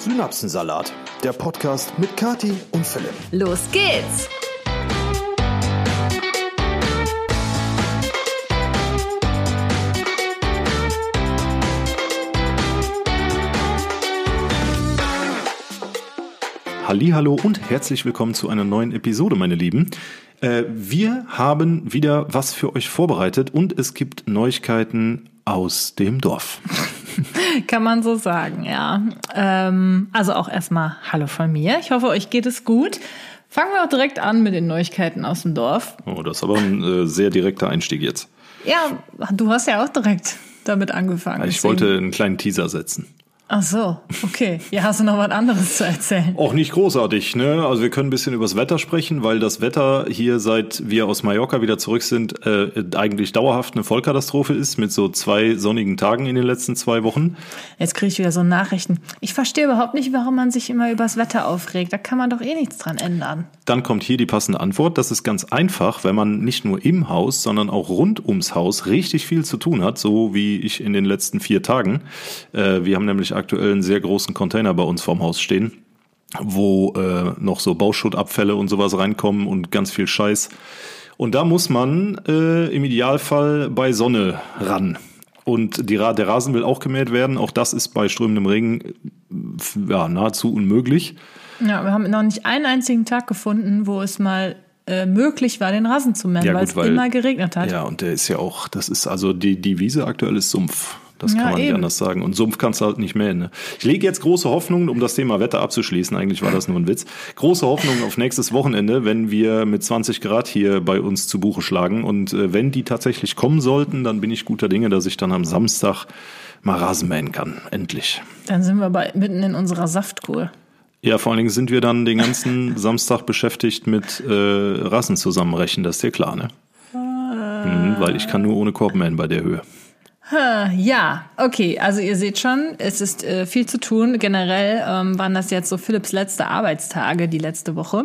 Synapsensalat, der Podcast mit Kati und Philipp. Los geht's! Hallo und herzlich willkommen zu einer neuen Episode, meine Lieben. Äh, wir haben wieder was für euch vorbereitet und es gibt Neuigkeiten aus dem Dorf. Kann man so sagen, ja. Ähm, also auch erstmal Hallo von mir. Ich hoffe, euch geht es gut. Fangen wir auch direkt an mit den Neuigkeiten aus dem Dorf. Oh, das ist aber ein äh, sehr direkter Einstieg jetzt. Ja, du hast ja auch direkt damit angefangen. Ich deswegen. wollte einen kleinen Teaser setzen. Ach so, okay. Ja, hast du noch was anderes zu erzählen? Auch nicht großartig, ne? Also wir können ein bisschen übers Wetter sprechen, weil das Wetter hier, seit wir aus Mallorca wieder zurück sind, äh, eigentlich dauerhaft eine Vollkatastrophe ist, mit so zwei sonnigen Tagen in den letzten zwei Wochen. Jetzt kriege ich wieder so Nachrichten. Ich verstehe überhaupt nicht, warum man sich immer übers Wetter aufregt. Da kann man doch eh nichts dran ändern. Dann kommt hier die passende Antwort. Das ist ganz einfach, wenn man nicht nur im Haus, sondern auch rund ums Haus richtig viel zu tun hat, so wie ich in den letzten vier Tagen. Äh, wir haben nämlich aktuell einen sehr großen Container bei uns vorm Haus stehen, wo äh, noch so Bauschuttabfälle und sowas reinkommen und ganz viel Scheiß. Und da muss man äh, im Idealfall bei Sonne ran. Und die, der Rasen will auch gemäht werden. Auch das ist bei strömendem Regen ja, nahezu unmöglich. Ja, wir haben noch nicht einen einzigen Tag gefunden, wo es mal äh, möglich war, den Rasen zu mähen, ja, weil es immer geregnet hat. Ja, und der ist ja auch, das ist also die, die Wiese aktuell ist Sumpf. Das kann ja, man eben. nicht anders sagen. Und Sumpf kannst du halt nicht mähen. Ne? Ich lege jetzt große Hoffnungen, um das Thema Wetter abzuschließen. Eigentlich war das nur ein Witz. Große Hoffnungen auf nächstes Wochenende, wenn wir mit 20 Grad hier bei uns zu Buche schlagen. Und äh, wenn die tatsächlich kommen sollten, dann bin ich guter Dinge, dass ich dann am Samstag mal Rasen mähen kann. Endlich. Dann sind wir bei, mitten in unserer Saftkur. Ja, vor allen Dingen sind wir dann den ganzen Samstag beschäftigt mit äh, Rassen zusammenrechnen, das ist dir klar, ne? Äh. Mhm, weil ich kann nur ohne Korb mähen bei der Höhe. Ja, okay. Also ihr seht schon, es ist äh, viel zu tun. Generell ähm, waren das jetzt so Philipps letzte Arbeitstage die letzte Woche.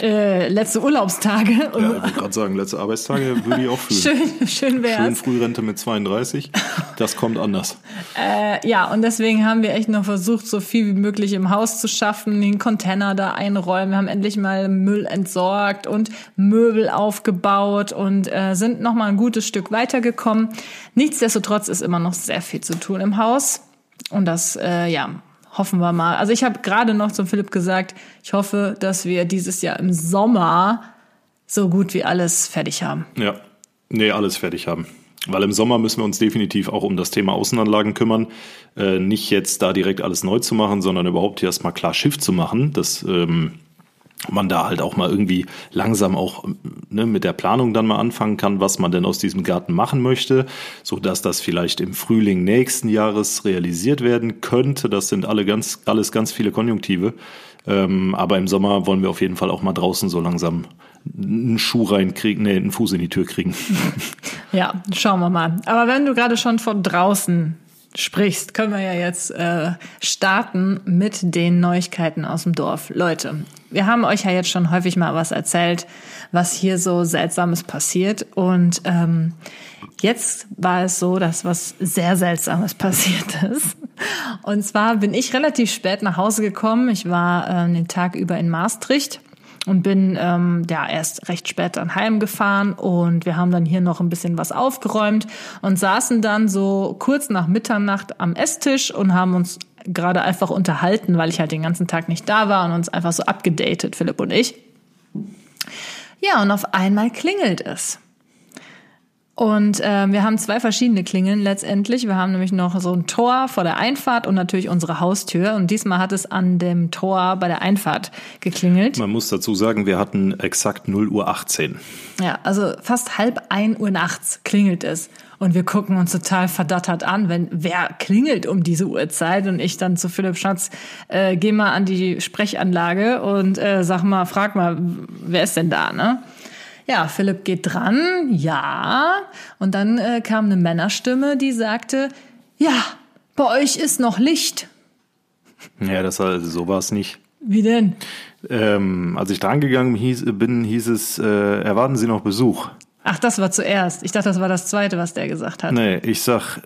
Äh, letzte Urlaubstage. Ja, ich wollte gerade sagen, letzte Arbeitstage würde ich auch fühlen. schön, schön wär's. Schön Frührente mit 32. Das kommt anders. Äh, ja, und deswegen haben wir echt noch versucht, so viel wie möglich im Haus zu schaffen, den Container da einräumen. Wir haben endlich mal Müll entsorgt und Möbel aufgebaut und äh, sind noch mal ein gutes Stück weitergekommen. Nichtsdestotrotz ist immer noch sehr viel zu tun im Haus. Und das, äh, ja, hoffen wir mal. Also ich habe gerade noch zum Philipp gesagt, ich hoffe, dass wir dieses Jahr im Sommer so gut wie alles fertig haben. Ja, nee, alles fertig haben. Weil im Sommer müssen wir uns definitiv auch um das Thema Außenanlagen kümmern. Äh, nicht jetzt da direkt alles neu zu machen, sondern überhaupt erstmal klar Schiff zu machen. Das ähm, man da halt auch mal irgendwie langsam auch ne, mit der Planung dann mal anfangen kann, was man denn aus diesem Garten machen möchte, so dass das vielleicht im Frühling nächsten Jahres realisiert werden könnte. Das sind alle ganz, alles ganz viele Konjunktive. Ähm, aber im Sommer wollen wir auf jeden Fall auch mal draußen so langsam einen Schuh reinkriegen, nee, einen Fuß in die Tür kriegen. Ja, schauen wir mal. Aber wenn du gerade schon von draußen sprichst, können wir ja jetzt äh, starten mit den Neuigkeiten aus dem Dorf. Leute, wir haben euch ja jetzt schon häufig mal was erzählt, was hier so Seltsames passiert. Und ähm, jetzt war es so, dass was sehr Seltsames passiert ist. Und zwar bin ich relativ spät nach Hause gekommen. Ich war äh, den Tag über in Maastricht und bin ähm, ja erst recht spät dann heimgefahren und wir haben dann hier noch ein bisschen was aufgeräumt und saßen dann so kurz nach Mitternacht am Esstisch und haben uns gerade einfach unterhalten, weil ich halt den ganzen Tag nicht da war und uns einfach so abgedatet, Philipp und ich. Ja, und auf einmal klingelt es. Und äh, wir haben zwei verschiedene Klingeln letztendlich. Wir haben nämlich noch so ein Tor vor der Einfahrt und natürlich unsere Haustür. Und diesmal hat es an dem Tor bei der Einfahrt geklingelt. Man muss dazu sagen, wir hatten exakt 0 Uhr 18. Ja, also fast halb ein Uhr nachts klingelt es. Und wir gucken uns total verdattert an, wenn wer klingelt um diese Uhrzeit und ich dann zu Philipp Schatz, äh, geh mal an die Sprechanlage und äh, sag mal, frag mal, wer ist denn da, ne? Ja, Philipp geht dran, ja. Und dann äh, kam eine Männerstimme, die sagte, ja, bei euch ist noch Licht. Ja, das war, so war es nicht. Wie denn? Ähm, als ich dran gegangen hieß, bin, hieß es, äh, erwarten Sie noch Besuch. Ach, das war zuerst. Ich dachte, das war das Zweite, was der gesagt hat. Nee, ich sag,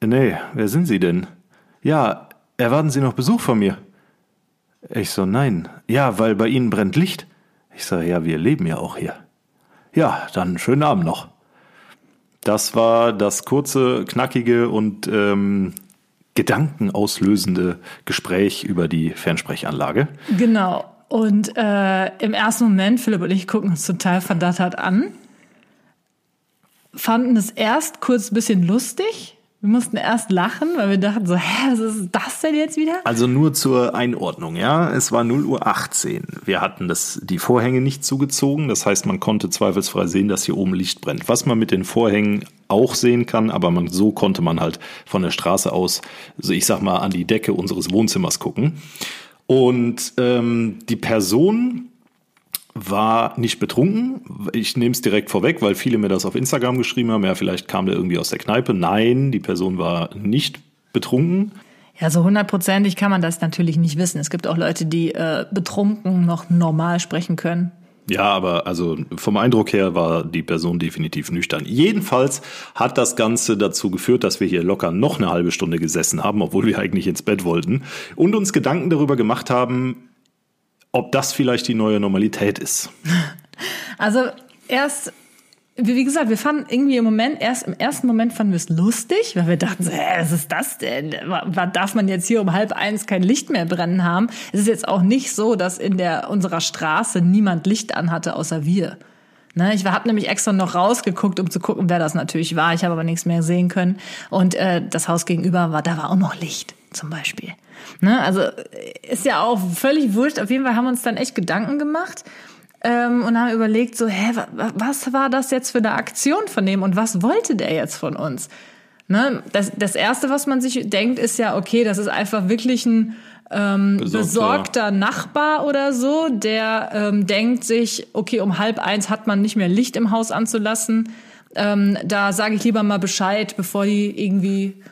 nee, wer sind Sie denn? Ja, erwarten Sie noch Besuch von mir? Ich so, nein. Ja, weil bei Ihnen brennt Licht. Ich sage, ja, wir leben ja auch hier. Ja, dann schönen Abend noch. Das war das kurze, knackige und ähm, gedankenauslösende Gespräch über die Fernsprechanlage. Genau. Und äh, im ersten Moment, Philipp und ich gucken uns total verdattert an, fanden es erst kurz ein bisschen lustig, wir mussten erst lachen, weil wir dachten so, hä, was ist das denn jetzt wieder? Also nur zur Einordnung, ja. Es war 0 Uhr 18. Wir hatten das, die Vorhänge nicht zugezogen. Das heißt, man konnte zweifelsfrei sehen, dass hier oben Licht brennt. Was man mit den Vorhängen auch sehen kann, aber man, so konnte man halt von der Straße aus, also ich sag mal, an die Decke unseres Wohnzimmers gucken. Und ähm, die Person, war nicht betrunken. Ich nehme es direkt vorweg, weil viele mir das auf Instagram geschrieben haben. Ja, vielleicht kam der irgendwie aus der Kneipe. Nein, die Person war nicht betrunken. Ja, so hundertprozentig kann man das natürlich nicht wissen. Es gibt auch Leute, die äh, betrunken noch normal sprechen können. Ja, aber also vom Eindruck her war die Person definitiv nüchtern. Jedenfalls hat das Ganze dazu geführt, dass wir hier locker noch eine halbe Stunde gesessen haben, obwohl wir eigentlich ins Bett wollten und uns Gedanken darüber gemacht haben, ob das vielleicht die neue Normalität ist. Also erst, wie gesagt, wir fanden irgendwie im Moment, erst im ersten Moment fanden wir es lustig, weil wir dachten, so, hä, was ist das denn? Darf man jetzt hier um halb eins kein Licht mehr brennen haben? Es ist jetzt auch nicht so, dass in der unserer Straße niemand Licht anhatte, außer wir. Ne, ich habe nämlich extra noch rausgeguckt, um zu gucken, wer das natürlich war. Ich habe aber nichts mehr sehen können. Und äh, das Haus gegenüber war, da war auch noch Licht, zum Beispiel. Ne, also ist ja auch völlig wurscht. Auf jeden Fall haben wir uns dann echt Gedanken gemacht ähm, und haben überlegt, so, hä, was war das jetzt für eine Aktion von dem und was wollte der jetzt von uns? Ne, das, das Erste, was man sich denkt, ist ja, okay, das ist einfach wirklich ein ähm, besorgter. besorgter Nachbar oder so, der ähm, denkt sich, okay, um halb eins hat man nicht mehr Licht im Haus anzulassen. Ähm, da sage ich lieber mal Bescheid, bevor die irgendwie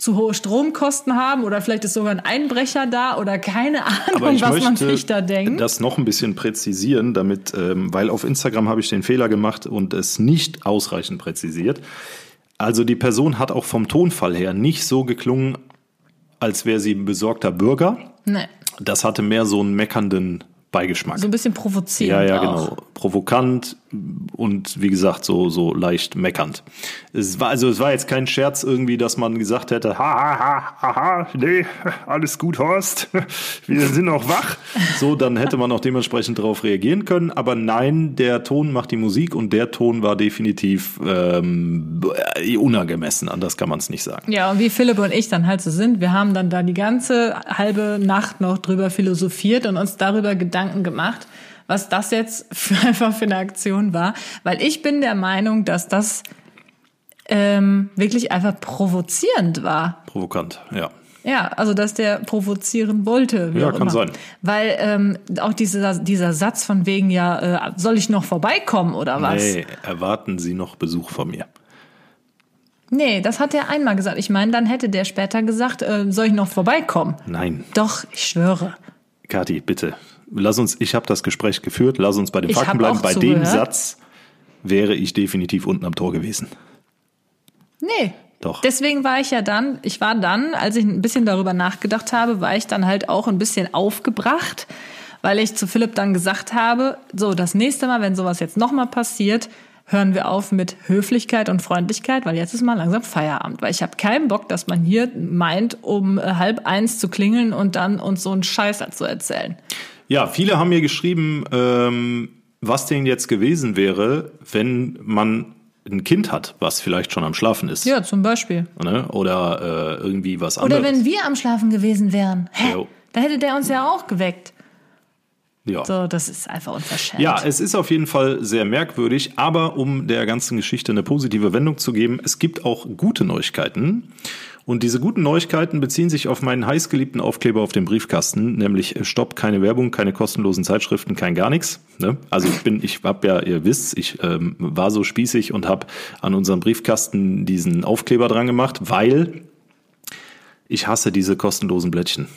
zu hohe Stromkosten haben oder vielleicht ist sogar ein Einbrecher da oder keine Ahnung, was man sich da denkt. Das noch ein bisschen präzisieren, damit, ähm, weil auf Instagram habe ich den Fehler gemacht und es nicht ausreichend präzisiert. Also die Person hat auch vom Tonfall her nicht so geklungen, als wäre sie ein besorgter Bürger. Nee. Das hatte mehr so einen meckernden Beigeschmack. So ein bisschen provozierend. Ja, ja, genau. auch. genau. Provokant und wie gesagt, so, so leicht meckernd. Es war, also, es war jetzt kein Scherz irgendwie, dass man gesagt hätte, ha, ha, ha, ha, ha, nee, alles gut, Horst. Wir sind auch wach. So, dann hätte man auch dementsprechend darauf reagieren können. Aber nein, der Ton macht die Musik und der Ton war definitiv ähm, unangemessen. Anders kann man es nicht sagen. Ja, und wie Philipp und ich dann halt so sind, wir haben dann da die ganze halbe Nacht noch drüber philosophiert und uns darüber Gedanken Gedanken gemacht, was das jetzt für einfach für eine Aktion war, weil ich bin der Meinung, dass das ähm, wirklich einfach provozierend war. Provokant, ja. Ja, also dass der provozieren wollte. ja, kann immer. sein. Weil ähm, auch dieser, dieser Satz von wegen, ja, äh, soll ich noch vorbeikommen oder was? Nee, erwarten Sie noch Besuch von mir. Nee, das hat er einmal gesagt. Ich meine, dann hätte der später gesagt, äh, soll ich noch vorbeikommen? Nein. Doch, ich schwöre. Kathi, bitte lass uns, ich habe das Gespräch geführt, lass uns bei den ich Fakten bleiben. Bei zugehört. dem Satz wäre ich definitiv unten am Tor gewesen. Nee. Doch. Deswegen war ich ja dann, ich war dann, als ich ein bisschen darüber nachgedacht habe, war ich dann halt auch ein bisschen aufgebracht, weil ich zu Philipp dann gesagt habe, so, das nächste Mal, wenn sowas jetzt nochmal passiert, hören wir auf mit Höflichkeit und Freundlichkeit, weil jetzt ist mal langsam Feierabend. Weil ich habe keinen Bock, dass man hier meint, um halb eins zu klingeln und dann uns so einen Scheiß zu erzählen. Ja, viele haben mir geschrieben, ähm, was denn jetzt gewesen wäre, wenn man ein Kind hat, was vielleicht schon am Schlafen ist. Ja, zum Beispiel. Ne? Oder äh, irgendwie was anderes. Oder wenn wir am Schlafen gewesen wären. Hä? Jo. Da hätte der uns ja auch geweckt. Ja. So, das ist einfach unverschämt. Ja, es ist auf jeden Fall sehr merkwürdig, aber um der ganzen Geschichte eine positive Wendung zu geben, es gibt auch gute Neuigkeiten. Und diese guten Neuigkeiten beziehen sich auf meinen heißgeliebten Aufkleber auf dem Briefkasten, nämlich äh, Stopp, keine Werbung, keine kostenlosen Zeitschriften, kein gar nichts. Ne? Also ich bin, ich hab ja, ihr wisst, ich ähm, war so spießig und habe an unserem Briefkasten diesen Aufkleber dran gemacht, weil ich hasse diese kostenlosen Blättchen.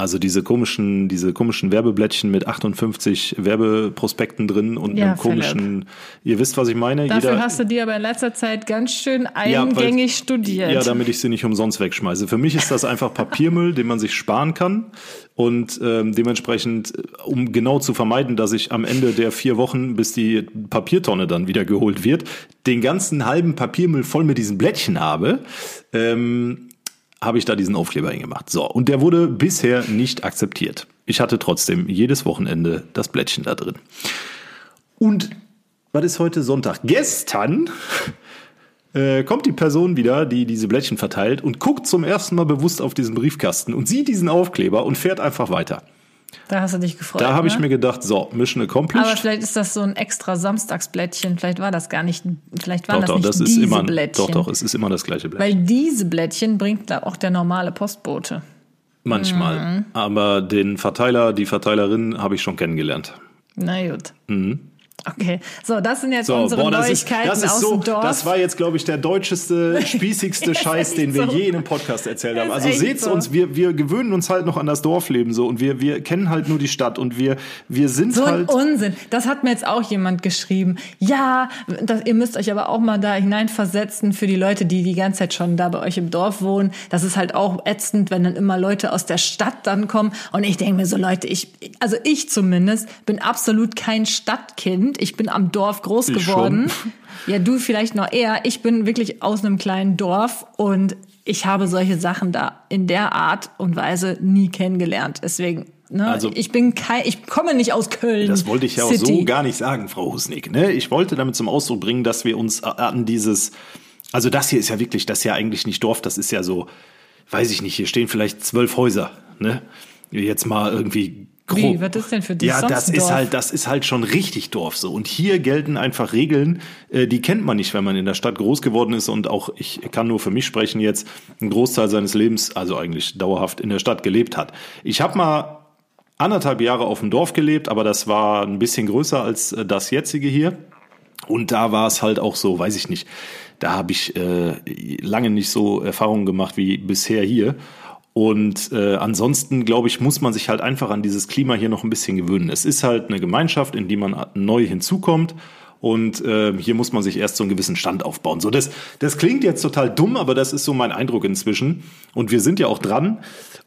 Also diese komischen, diese komischen Werbeblättchen mit 58 Werbeprospekten drin und Ja, einem komischen, ihr wisst, was ich meine? Dafür hast du die aber in letzter Zeit ganz schön eingängig weil- studiert. Ja, damit ich sie nicht umsonst wegschmeiße. Für mich ist das einfach Papiermüll, den man sich sparen kann. Und ähm, dementsprechend, äh, um genau zu vermeiden, dass ich am Ende der vier Wochen, bis die Papiertonne dann wieder geholt wird, den ganzen halben Papiermüll voll mit diesen Blättchen habe, ähm, habe ich da diesen Aufkleber hingemacht. So, und der wurde bisher nicht akzeptiert. Ich hatte trotzdem jedes Wochenende das Blättchen da drin. Und was ist heute Sonntag? Gestern äh, kommt die Person wieder, die diese Blättchen verteilt und guckt zum ersten Mal bewusst auf diesen Briefkasten und sieht diesen Aufkleber und fährt einfach weiter. Da hast du dich gefreut. Da habe ich ne? mir gedacht, so, Mission aber accomplished. vielleicht ist das so ein extra Samstagsblättchen. Vielleicht war das gar nicht, vielleicht waren Doch, das doch, nicht das diese immer, Blättchen. doch, doch, es ist immer das gleiche Blatt. Weil diese Blättchen bringt da auch der normale Postbote. Manchmal. Mhm. Aber den Verteiler, die Verteilerin habe ich schon kennengelernt. Na gut. Okay, so, das sind jetzt. So, unsere boah, das ist, Neuigkeiten das ist aus so, dem Dorf. das war jetzt, glaube ich, der deutscheste, spießigste Scheiß, den wir so. je in einem Podcast erzählt haben. Ist Also seht's so. uns, wir, wir gewöhnen uns halt noch an das Dorfleben so und wir, wir kennen halt nur die Stadt und wir, wir sind so ein halt. Unsinn. Das hat mir jetzt auch jemand geschrieben. Ja, das, ihr müsst euch aber auch mal da hineinversetzen für die Leute, die die ganze Zeit schon da bei euch im Dorf wohnen. Das ist halt auch ätzend, wenn dann immer Leute aus der Stadt dann kommen. Und ich denke mir so, Leute, ich, also ich zumindest bin absolut kein Stadtkind. Ich bin am Dorf groß Ich geworden. Ja, du vielleicht noch eher. Ich bin wirklich aus einem kleinen Dorf und ich habe solche Sachen da in der Art und Weise nie kennengelernt. Deswegen, ne, Also- ich bin kein, ich komme nicht aus Köln. Das wollte ich ja auch City. so gar nicht sagen, Frau Husnick. Ne? Ich wollte damit zum Ausdruck bringen, dass wir uns an dieses, also das hier ist ja wirklich, das ist ja eigentlich nicht Dorf, das ist ja so, weiß ich nicht, hier stehen vielleicht zwölf Häuser, ne? Jetzt mal irgendwie. Wie, was ist denn für dich Ja, das ist Dorf? halt, das ist halt schon richtig Dorf so. Und hier gelten einfach Regeln, äh, die kennt man nicht, wenn man in der Stadt groß geworden ist und auch, ich kann nur für mich sprechen jetzt, einen Großteil seines Lebens, also eigentlich dauerhaft in der Stadt gelebt hat. Ich habe mal anderthalb Jahre auf dem Dorf gelebt, aber das war ein bisschen größer als äh, das jetzige hier. Und da war es halt auch so, weiß ich nicht, da habe ich äh, lange nicht so Erfahrungen gemacht wie bisher hier. Und äh, ansonsten, glaube ich, muss man sich halt einfach an dieses Klima hier noch ein bisschen gewöhnen. Es ist halt eine Gemeinschaft, in die man neu hinzukommt. Und äh, hier muss man sich erst so einen gewissen Stand aufbauen. So, das, das klingt jetzt total dumm, aber das ist so mein Eindruck inzwischen. Und wir sind ja auch dran.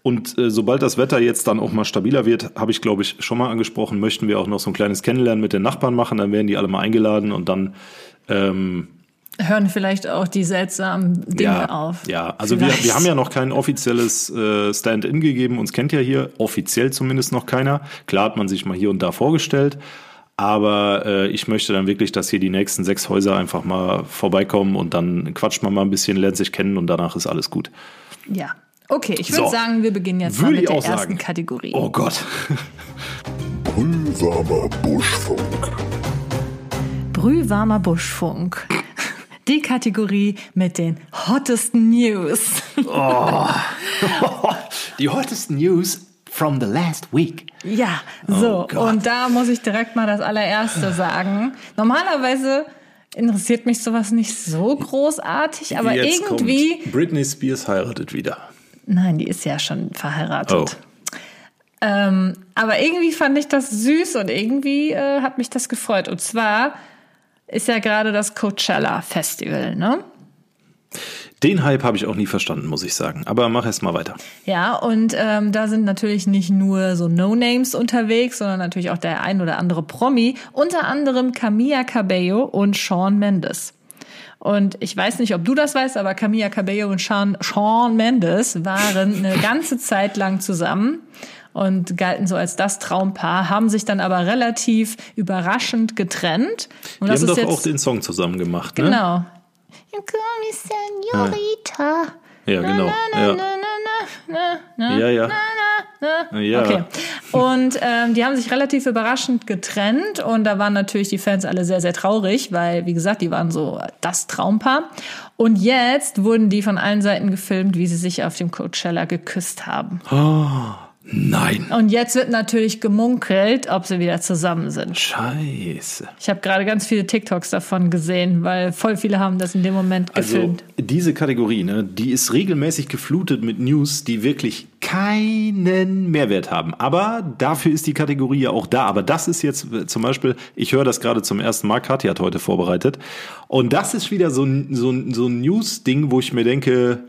Und äh, sobald das Wetter jetzt dann auch mal stabiler wird, habe ich, glaube ich, schon mal angesprochen, möchten wir auch noch so ein kleines Kennenlernen mit den Nachbarn machen. Dann werden die alle mal eingeladen und dann ähm, Hören vielleicht auch die seltsamen Dinge ja, auf. Ja, also wir, Vielleicht. wir haben ja noch kein offizielles äh, Stand-in gegeben. Uns kennt ja hier offiziell zumindest noch keiner. Klar hat man sich mal hier und da vorgestellt. Aber äh, ich möchte dann wirklich, dass hier die nächsten sechs Häuser einfach mal vorbeikommen und dann quatscht man mal ein bisschen, lernt sich kennen und danach ist alles gut. Ja. Okay, ich würde So. sagen, wir beginnen jetzt mal mit der ersten sagen. Kategorie. Oh Gott. Brühwarmer Buschfunk. Brühwarmer Buschfunk. Die Kategorie mit den hottesten News. Die hottest News from the last week. Ja, so. Oh und da muss ich direkt mal das allererste sagen. Normalerweise interessiert mich sowas nicht so großartig, aber Jetzt irgendwie. Britney Spears heiratet wieder. Nein, die ist ja schon verheiratet. Oh. Ähm, aber irgendwie fand ich das süß und irgendwie äh, hat mich das gefreut. Und zwar ist ja gerade das Coachella Festival, ne? Den Hype habe ich auch nie verstanden, muss ich sagen. Aber mach erst mal weiter. Ja, und ähm, da sind natürlich nicht nur so No-Names unterwegs, sondern natürlich auch der ein oder andere Promi, unter anderem Camilla Cabello und Shawn Mendes. Und ich weiß nicht, ob du das weißt, aber Camilla Cabello und Shawn, Shawn Mendes waren eine ganze Zeit lang zusammen und galten so als das Traumpaar, haben sich dann aber relativ überraschend getrennt. Und Die das haben ist doch jetzt auch den Song zusammen gemacht, ne? genau. Senorita. Ja, genau. Na, Ja. na, na, na, na, Ja, ja. Ja. Okay. Und ähm, die haben sich relativ überraschend getrennt und da waren natürlich die Fans alle sehr, sehr traurig, weil, wie gesagt, die waren so das Traumpaar. Und jetzt wurden die von allen Seiten gefilmt, wie sie sich auf dem Coachella geküsst haben. Nein. Und jetzt wird natürlich gemunkelt, ob sie wieder zusammen sind. Scheiße. Ich habe gerade ganz viele TikToks davon gesehen, weil voll viele haben das in dem Moment Also gefilmt. diese Kategorie, ne, die ist regelmäßig geflutet mit News, die wirklich keinen Mehrwert haben. Aber dafür ist die Kategorie ja auch da. Aber das ist jetzt äh, zum Beispiel, ich höre das gerade zum ersten Mal, Katja hat heute vorbereitet. Und das ist wieder so ein, so ein, so ein News-Ding, wo ich mir denke,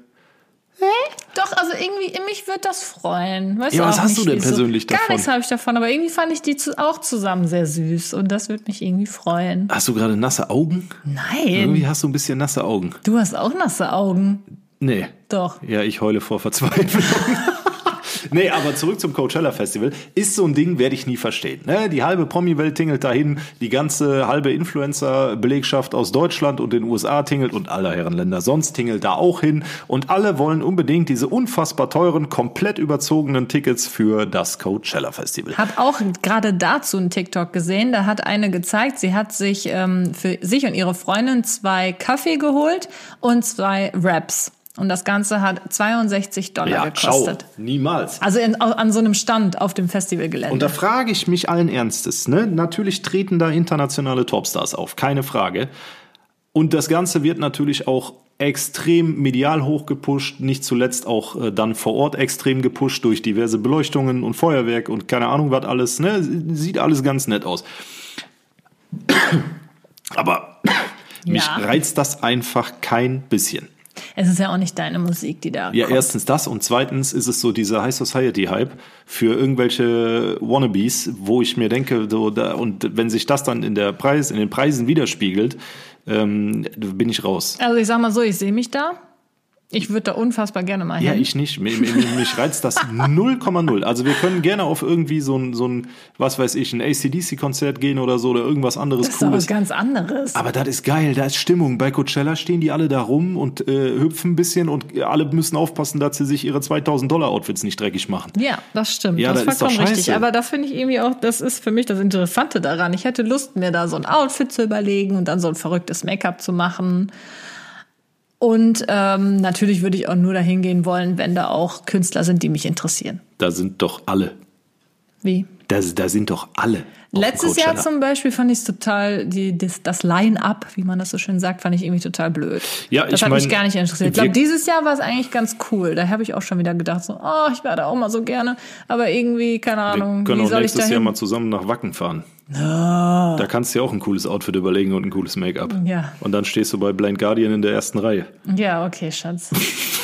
also irgendwie, mich wird das freuen. Weißt Ja, du was auch hast nicht, du denn persönlich Gar davon? nichts habe ich davon, aber irgendwie fand ich die auch zusammen sehr süß und das wird mich irgendwie freuen. hast du gerade nasse Augen? Nein, Irgendwie hast du ein bisschen nasse Augen. du hast auch nasse Augen. Nee. Doch. Ja, ich heule vor Verzweiflung. nee, aber zurück zum Coachella Festival. Ist so ein Ding, werde ich nie verstehen. Ne? Die halbe Promi-Welt tingelt dahin, die ganze halbe Influencer-Belegschaft aus Deutschland und den USA tingelt und aller Herrenländer sonst tingelt da auch hin. Und alle wollen unbedingt diese unfassbar teuren, komplett überzogenen Tickets für das Coachella Festival. Hab auch gerade dazu einen TikTok gesehen. Da hat eine gezeigt, sie hat sich ähm, für sich und ihre Freundin zwei Kaffee geholt und zwei Wraps. Und das Ganze hat 62 Dollar Ja, gekostet. schau, niemals. Also in, an so einem Stand auf dem Festivalgelände. Und da frage ich mich allen Ernstes, ne? Natürlich treten da internationale Topstars auf, keine Frage. Und das Ganze wird natürlich auch extrem medial hochgepusht, nicht zuletzt auch äh, dann vor Ort extrem gepusht durch diverse Beleuchtungen und Feuerwerk und keine Ahnung was alles, ne? Sieht alles ganz nett aus. Aber mich Ja. reizt das einfach kein bisschen. Es ist ja auch nicht deine Musik, die da Ja, kommt. erstens das und zweitens ist es so dieser High Society Hype für irgendwelche Wannabes, wo ich mir denke, so da, und wenn sich das dann in der Preis, in den Preisen widerspiegelt, ähm, bin ich raus. Also ich sag mal so, ich sehe mich da. Ich würde da unfassbar gerne mal Ja, hin. ich nicht. Mich, mich, reizt das 0,0. Also wir können gerne auf irgendwie so ein, so ein was weiß ich, ein ACDC-Konzert gehen oder so oder irgendwas anderes das ist aber Cooles. was ganz anderes. Aber das ist geil, da ist Stimmung. Bei Coachella stehen die alle da rum und äh, hüpfen ein bisschen und alle müssen aufpassen, dass sie sich ihre 2000 Dollar Outfits nicht dreckig machen. Ja, das stimmt. Ja, das ist das ist doch vollkommen richtig. scheiße. Aber das finde ich irgendwie auch, das ist für mich das Interessante daran. Ich hätte Lust, mir da so ein Outfit zu überlegen und dann so ein verrücktes Make-up zu machen. Und ähm, natürlich würde ich auch nur dahin gehen wollen, wenn da auch Künstler sind, die mich interessieren. Da sind doch alle. Wie? Da, da sind doch alle. Letztes Jahr zum Beispiel fand ich es total, die, das, das Line-Up, wie man das so schön sagt, fand ich irgendwie total blöd. Ja, das ich hat mich mein, gar nicht interessiert. Ich glaube, dieses Jahr war es eigentlich ganz cool. Da habe ich auch schon wieder gedacht, so, oh, ich werde auch mal so gerne. Aber irgendwie, keine Ahnung, Wir können wie auch soll nächstes Jahr mal zusammen nach Wacken fahren. Da kannst du dir auch ein cooles Outfit überlegen und ein cooles Make-up. Ja. Und dann stehst du bei Blind Guardian in der ersten Reihe. Ja, okay, Schatz.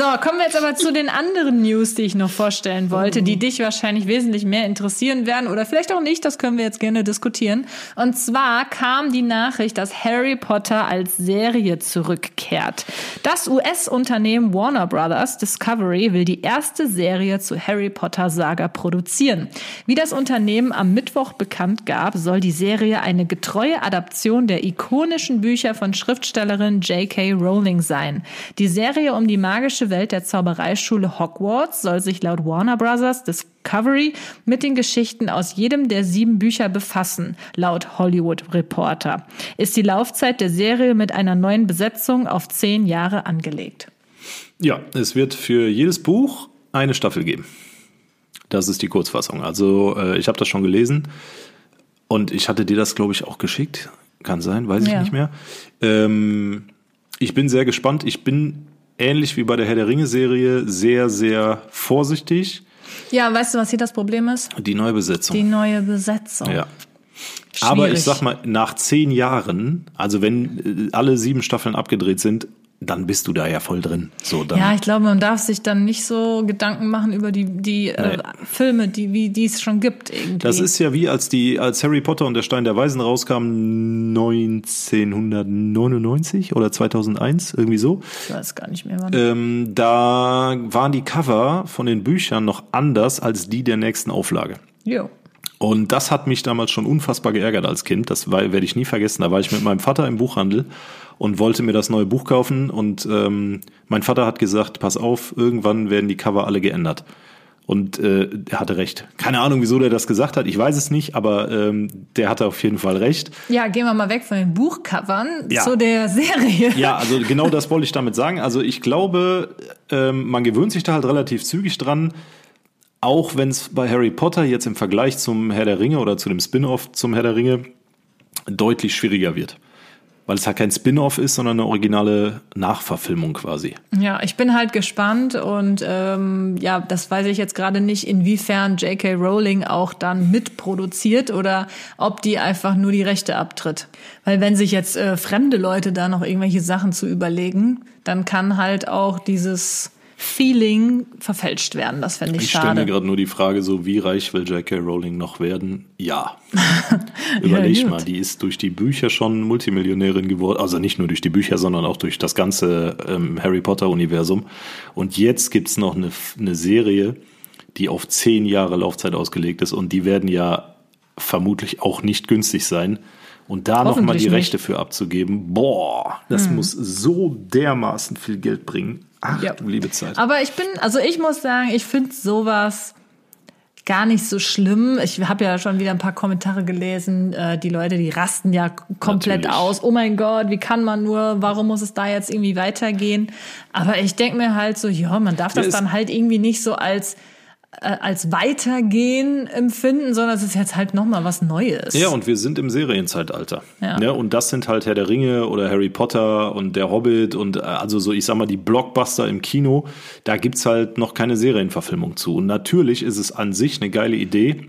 So, kommen wir jetzt aber zu den anderen News, die ich noch vorstellen wollte, die dich wahrscheinlich wesentlich mehr interessieren werden oder vielleicht auch nicht, das können wir jetzt gerne diskutieren. Und zwar kam die Nachricht, dass Harry Potter als Serie zurückkehrt. Das US-Unternehmen Warner Brothers Discovery will die erste Serie zur Harry Potter Saga produzieren. Wie das Unternehmen am Mittwoch bekannt gab, soll die Serie eine getreue Adaption der ikonischen Bücher von Schriftstellerin J.K. Rowling sein. Die Serie um die magische Welt der Zaubereischule Hogwarts soll sich laut Warner Brothers Discovery mit den Geschichten aus jedem der sieben Bücher befassen, laut Hollywood Reporter. Ist die Laufzeit der Serie mit einer neuen Besetzung auf zehn Jahre angelegt. Ja, es wird für jedes Buch eine Staffel geben. Das ist die Kurzfassung. Also äh, ich habe das schon gelesen und ich hatte dir das, glaube ich, auch geschickt. Kann sein, weiß ich Ja. nicht mehr. Ähm, ich bin sehr gespannt. Ich bin ähnlich wie bei der Herr der Ringe-Serie sehr, sehr vorsichtig. Ja, weißt du, was hier das Problem ist? Die Neubesetzung. Die neue Besetzung. Ja. Aber Schwierig. ich sag mal, nach zehn Jahren, also wenn äh, alle sieben Staffeln abgedreht sind, dann bist du da ja voll drin. So, dann, Ja, ich glaube, man darf sich dann nicht so Gedanken machen über die, die äh, Nee. Filme, die, wie die es schon gibt. Irgendwie. Das ist ja wie als die, als Harry Potter und der Stein der Weisen rauskam 1999 oder 2001, irgendwie so. ich weiß gar nicht mehr, wann. Ähm, da waren die Cover von den Büchern noch anders als die der nächsten Auflage. jo. Und das hat mich damals schon unfassbar geärgert als Kind. Das werde ich nie vergessen. Da war ich mit meinem Vater im Buchhandel und wollte mir das neue Buch kaufen. Und ähm, mein Vater hat gesagt, pass auf, irgendwann werden die Cover alle geändert. Und äh, er hatte recht. Keine Ahnung, wieso der das gesagt hat. Ich weiß es nicht, aber ähm, der hatte auf jeden Fall recht. Ja, gehen wir mal weg von den Buchcovern Ja. zu der Serie. Ja, also genau das wollte ich damit sagen. Also ich glaube, ähm, man gewöhnt sich da halt relativ zügig dran. auch wenn es bei Harry Potter jetzt im Vergleich zum Herr der Ringe oder zu dem Spin-off zum Herr der Ringe deutlich schwieriger wird. Weil es halt kein Spin-off ist, sondern eine originale Nachverfilmung quasi. Ja, ich bin halt gespannt und ähm, ja, das weiß ich jetzt gerade nicht, inwiefern J.K. Rowling auch dann mitproduziert oder ob die einfach nur die Rechte abtritt. Weil wenn sich jetzt äh, fremde Leute da noch irgendwelche Sachen zu überlegen, dann kann halt auch dieses Feeling verfälscht werden. Das fände ich, Ich schade. stelle mir gerade nur die Frage so, wie reich will J.K. Rowling noch werden? Ja. Überleg gut. mal, die ist durch die Bücher schon Multimillionärin geworden. Also nicht nur durch die Bücher, sondern auch durch das ganze ähm, Harry Potter-Universum. Und jetzt gibt's noch eine, eine Serie, die auf zehn Jahre Laufzeit ausgelegt ist. Und die werden ja vermutlich auch nicht günstig sein. Und da nochmal die nicht. Rechte für abzugeben, boah, das muss so dermaßen viel Geld bringen. Ach, Ja. du liebe Zeit. Aber ich bin, also ich muss sagen, ich finde sowas gar nicht so schlimm. Ich habe ja schon wieder ein paar Kommentare gelesen. Äh, die Leute, die rasten ja komplett Natürlich. aus. Oh mein Gott, wie kann man nur? Warum muss es da jetzt irgendwie weitergehen? Aber ich denke mir halt so, ja, man darf das Ja, es- dann halt irgendwie nicht so als als Weitergehen empfinden, sondern es ist jetzt halt noch mal was Neues. Ja, und wir sind im Serienzeitalter. Ja. Ne? Und das sind halt Herr der Ringe oder Harry Potter und der Hobbit und äh, also so, ich sag mal, die Blockbuster im Kino, da gibt's halt noch keine Serienverfilmung zu. Und natürlich ist es an sich eine geile Idee,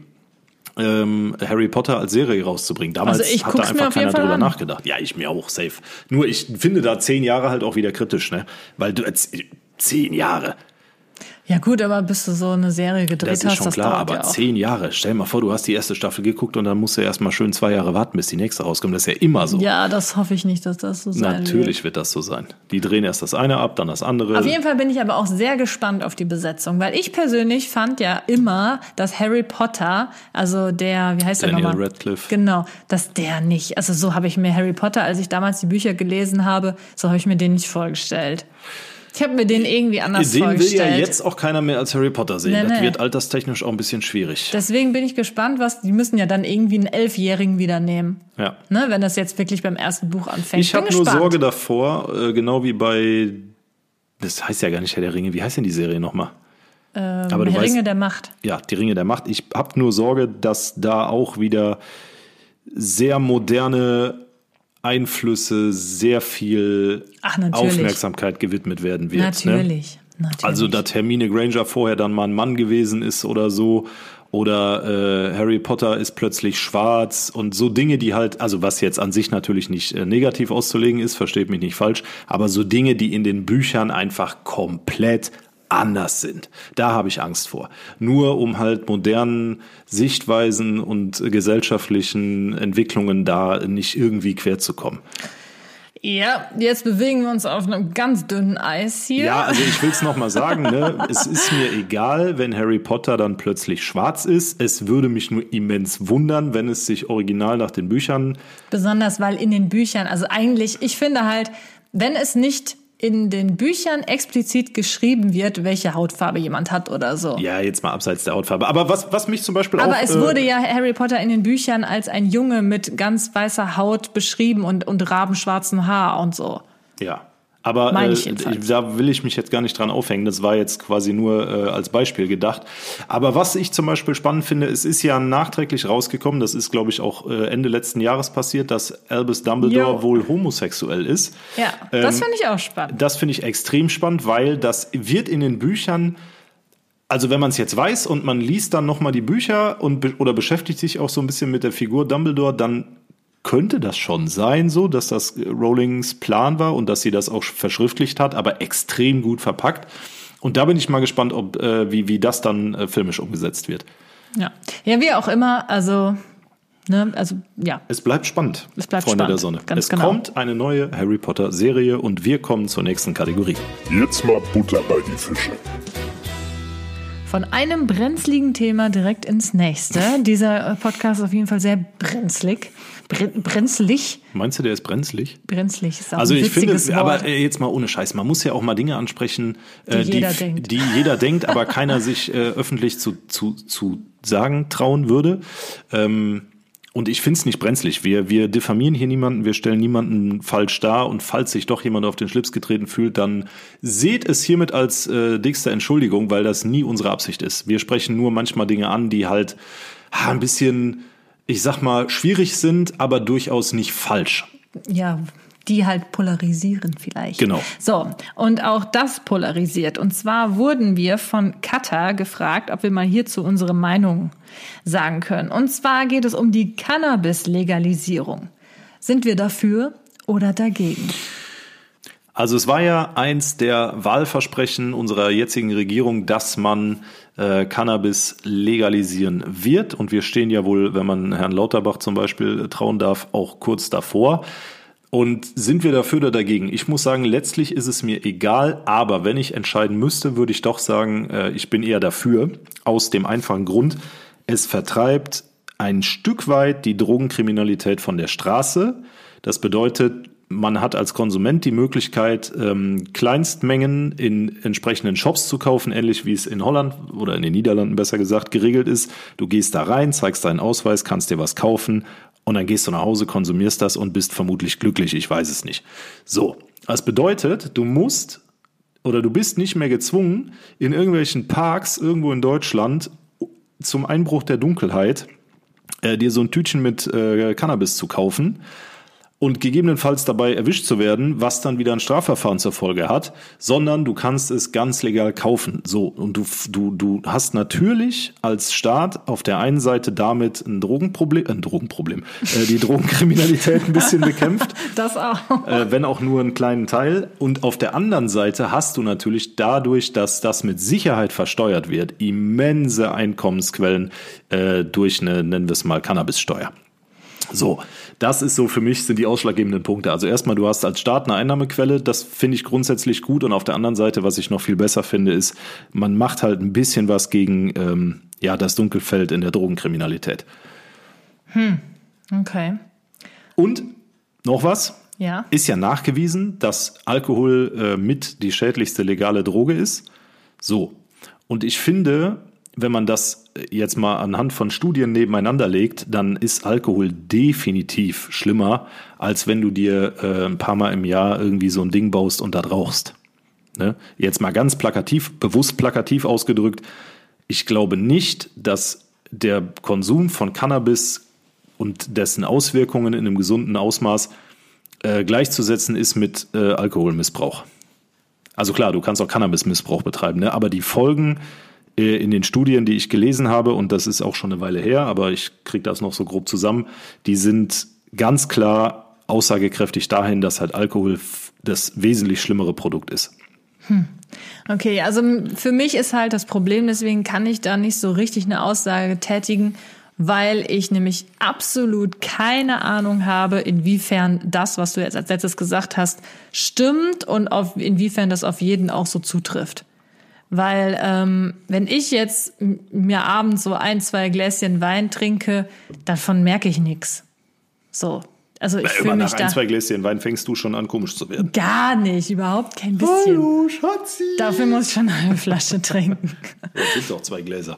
ähm, Harry Potter als Serie rauszubringen. Damals Also hat da einfach keiner drüber an. nachgedacht. Ja, ich mir auch, safe. Nur ich finde da zehn Jahre halt auch wieder kritisch, ne? Weil du jetzt zehn Jahre. Ja gut, aber bis du so eine Serie gedreht Das ist hast, schon das klar, aber ja zehn Jahre. Stell mal vor, du hast die erste Staffel geguckt und dann musst du erst mal schön zwei Jahre warten, bis die nächste rauskommt. Das ist ja immer so. Ja, das hoffe ich nicht, dass das so sein wird. Natürlich wird das so sein. Die drehen erst das eine ab, dann das andere. Auf jeden Fall bin ich aber auch sehr gespannt auf die Besetzung, weil ich persönlich fand ja immer, dass Harry Potter, also der, wie heißt der Daniel nochmal? Radcliffe. Genau, dass der nicht, also so habe ich mir Harry Potter, als ich damals die Bücher gelesen habe, so habe ich mir den nicht vorgestellt. Ich habe mir den irgendwie anders Den will vorgestellt. ja jetzt auch keiner mehr als Harry Potter sehen. Nee, das nee. wird alterstechnisch auch ein bisschen schwierig. Deswegen bin ich gespannt, was, die müssen ja dann irgendwie einen Elfjährigen wieder nehmen. ja. Ne, wenn das jetzt wirklich beim ersten Buch anfängt. Ich habe nur gespannt. Sorge davor, äh, genau wie bei. Das heißt ja gar nicht Herr der Ringe. Wie heißt denn die Serie nochmal? Aber du Ähm, Herr weißt, Ringe der Macht. ja, die Ringe der Macht. Ich habe nur Sorge, dass da auch wieder sehr moderne Einflüsse, sehr viel Ach. Aufmerksamkeit gewidmet werden wird. Ne? Natürlich. Natürlich. Also, dass Hermine Granger vorher dann mal ein Mann gewesen ist oder so. Oder äh, Harry Potter ist plötzlich schwarz und so Dinge, die halt, also was jetzt an sich natürlich nicht äh, negativ auszulegen ist, versteht mich nicht falsch, aber so Dinge, die in den Büchern einfach komplett anders sind. Da habe ich Angst vor. Nur um halt modernen Sichtweisen und gesellschaftlichen Entwicklungen da nicht irgendwie quer zu kommen. Ja, jetzt bewegen wir uns auf einem ganz dünnen Eis hier. Ja, also ich will es nochmal sagen, ne? es ist mir egal, wenn Harry Potter dann plötzlich schwarz ist. Es würde mich nur immens wundern, wenn es sich original nach den Büchern. Besonders weil in den Büchern, also eigentlich, ich finde halt, wenn es nicht in den Büchern explizit geschrieben wird, welche Hautfarbe jemand hat oder so. Ja, jetzt mal abseits der Hautfarbe. Aber was, was mich zum Beispiel auch. Aber es äh, wurde ja Harry Potter in den Büchern als ein Junge mit ganz weißer Haut beschrieben und, und rabenschwarzem Haar und so. Ja. Aber äh, da will ich mich jetzt gar nicht dran aufhängen. Das war jetzt quasi nur äh, als Beispiel gedacht. Aber was ich zum Beispiel spannend finde, es ist ja nachträglich rausgekommen, das ist, glaube ich, auch äh, Ende letzten Jahres passiert, dass Albus Dumbledore Jo. wohl homosexuell ist. Ja, das finde ich auch spannend. Das finde ich extrem spannend, weil das wird in den Büchern, also wenn man es jetzt weiß und man liest dann nochmal die Bücher und oder beschäftigt sich auch so ein bisschen mit der Figur Dumbledore, dann könnte das schon sein, so dass das Rowlings Plan war und dass sie das auch verschriftlicht hat, aber extrem gut verpackt. Und da bin ich mal gespannt, ob äh, wie, wie das dann äh, filmisch umgesetzt wird. Ja. ja, wie auch immer, also, ne, also, ja. Es bleibt spannend, Es bleibt Freunde spannend, der Sonne. ganz es genau. kommt eine neue Harry Potter Serie und wir kommen zur nächsten Kategorie. Jetzt mal Butter bei die Fische. Von einem brenzligen Thema direkt ins nächste. Dieser äh, Podcast ist auf jeden Fall sehr brenzlig. Bren brenzlig. Meinst du, der ist brenzlig? Brenzlig ist auch Also ich finde, Wort. aber äh, jetzt mal ohne Scheiß, man muss ja auch mal Dinge ansprechen, äh, Die jeder denkt. die jeder denkt, aber keiner sich äh, öffentlich zu, zu, zu sagen trauen würde. Ähm, und ich finde es nicht brenzlig. Wir, wir diffamieren hier niemanden, wir stellen niemanden falsch dar. Und falls sich doch jemand auf den Schlips getreten fühlt, dann seht es hiermit als äh, dickste Entschuldigung, weil das nie unsere Absicht ist. Wir sprechen nur manchmal Dinge an, die halt ha, ein bisschen, ich sag mal, schwierig sind, aber durchaus nicht falsch. Ja, die halt polarisieren vielleicht. Genau. So, und auch das polarisiert. Und zwar wurden wir von Kata gefragt, ob wir mal hierzu unsere Meinung sagen können. Und zwar geht es um die Cannabis-Legalisierung. Sind wir dafür oder dagegen? Also es war ja eins der Wahlversprechen unserer jetzigen Regierung, dass man äh, Cannabis legalisieren wird. Und wir stehen ja wohl, wenn man Herrn Lauterbach zum Beispiel trauen darf, auch kurz davor. Und sind wir dafür oder dagegen? Ich muss sagen, letztlich ist es mir egal, aber wenn ich entscheiden müsste, würde ich doch sagen, äh, ich bin eher dafür, aus dem einfachen Grund, es vertreibt ein Stück weit die Drogenkriminalität von der Straße. Das bedeutet, man hat als Konsument die Möglichkeit, ähm, Kleinstmengen in entsprechenden Shops zu kaufen, ähnlich wie es in Holland oder in den Niederlanden besser gesagt geregelt ist. Du gehst da rein, zeigst deinen Ausweis, kannst dir was kaufen und dann gehst du nach Hause, konsumierst das und bist vermutlich glücklich. Ich weiß es nicht. So, das bedeutet, du musst oder du bist nicht mehr gezwungen, in irgendwelchen Parks irgendwo in Deutschland zum Einbruch der Dunkelheit äh, dir so ein Tütchen mit äh, Cannabis zu kaufen und gegebenenfalls dabei erwischt zu werden, was dann wieder ein Strafverfahren zur Folge hat, sondern du kannst es ganz legal kaufen. So und du du du hast natürlich als Staat auf der einen Seite damit ein Drogenproblem, ein Drogenproblem, äh, die Drogenkriminalität ein bisschen bekämpft. Das auch. Äh, wenn auch nur einen kleinen Teil. Und auf der anderen Seite hast du natürlich dadurch, dass das mit Sicherheit versteuert wird, immense Einkommensquellen äh, durch eine, nennen wir es mal, Cannabissteuer. So, das ist so für mich sind die ausschlaggebenden Punkte. Also erstmal, du hast als Staat eine Einnahmequelle, das finde ich grundsätzlich gut. Und auf der anderen Seite, was ich noch viel besser finde, ist, man macht halt ein bisschen was gegen ähm, ja, das Dunkelfeld in der Drogenkriminalität. Hm, okay. Und noch was? Ja. Ist ja nachgewiesen, dass Alkohol äh, mit die schädlichste legale Droge ist. So. Und ich finde, wenn man das jetzt mal anhand von Studien nebeneinander legt, dann ist Alkohol definitiv schlimmer, als wenn du dir äh, ein paar Mal im Jahr irgendwie so ein Ding baust und da rauchst. Ne? Jetzt mal ganz plakativ, bewusst plakativ ausgedrückt. Ich glaube nicht, dass der Konsum von Cannabis und dessen Auswirkungen in einem gesunden Ausmaß äh, gleichzusetzen ist mit äh, Alkoholmissbrauch. Also klar, du kannst auch Cannabismissbrauch betreiben, ne? aber die Folgen äh, in den Studien, die ich gelesen habe, und das ist auch schon eine Weile her, aber ich kriege das noch so grob zusammen, die sind ganz klar aussagekräftig dahin, dass halt Alkohol das wesentlich schlimmere Produkt ist. Hm. Okay, also für mich ist halt das Problem, deswegen kann ich da nicht so richtig eine Aussage tätigen, weil ich nämlich absolut keine Ahnung habe, inwiefern das, was du jetzt als letztes gesagt hast, stimmt und auf, inwiefern das auf jeden auch so zutrifft. Weil ähm, wenn ich jetzt mir abends so ein, zwei Gläschen Wein trinke, davon merke ich nichts. So. Also ich fühle mich nach ein, zwei Gläschen Wein fängst du schon an, komisch zu werden. gar nicht, überhaupt kein bisschen. Hallo, Schatzi. Dafür muss ich schon eine Flasche trinken. Das sind doch zwei Gläser.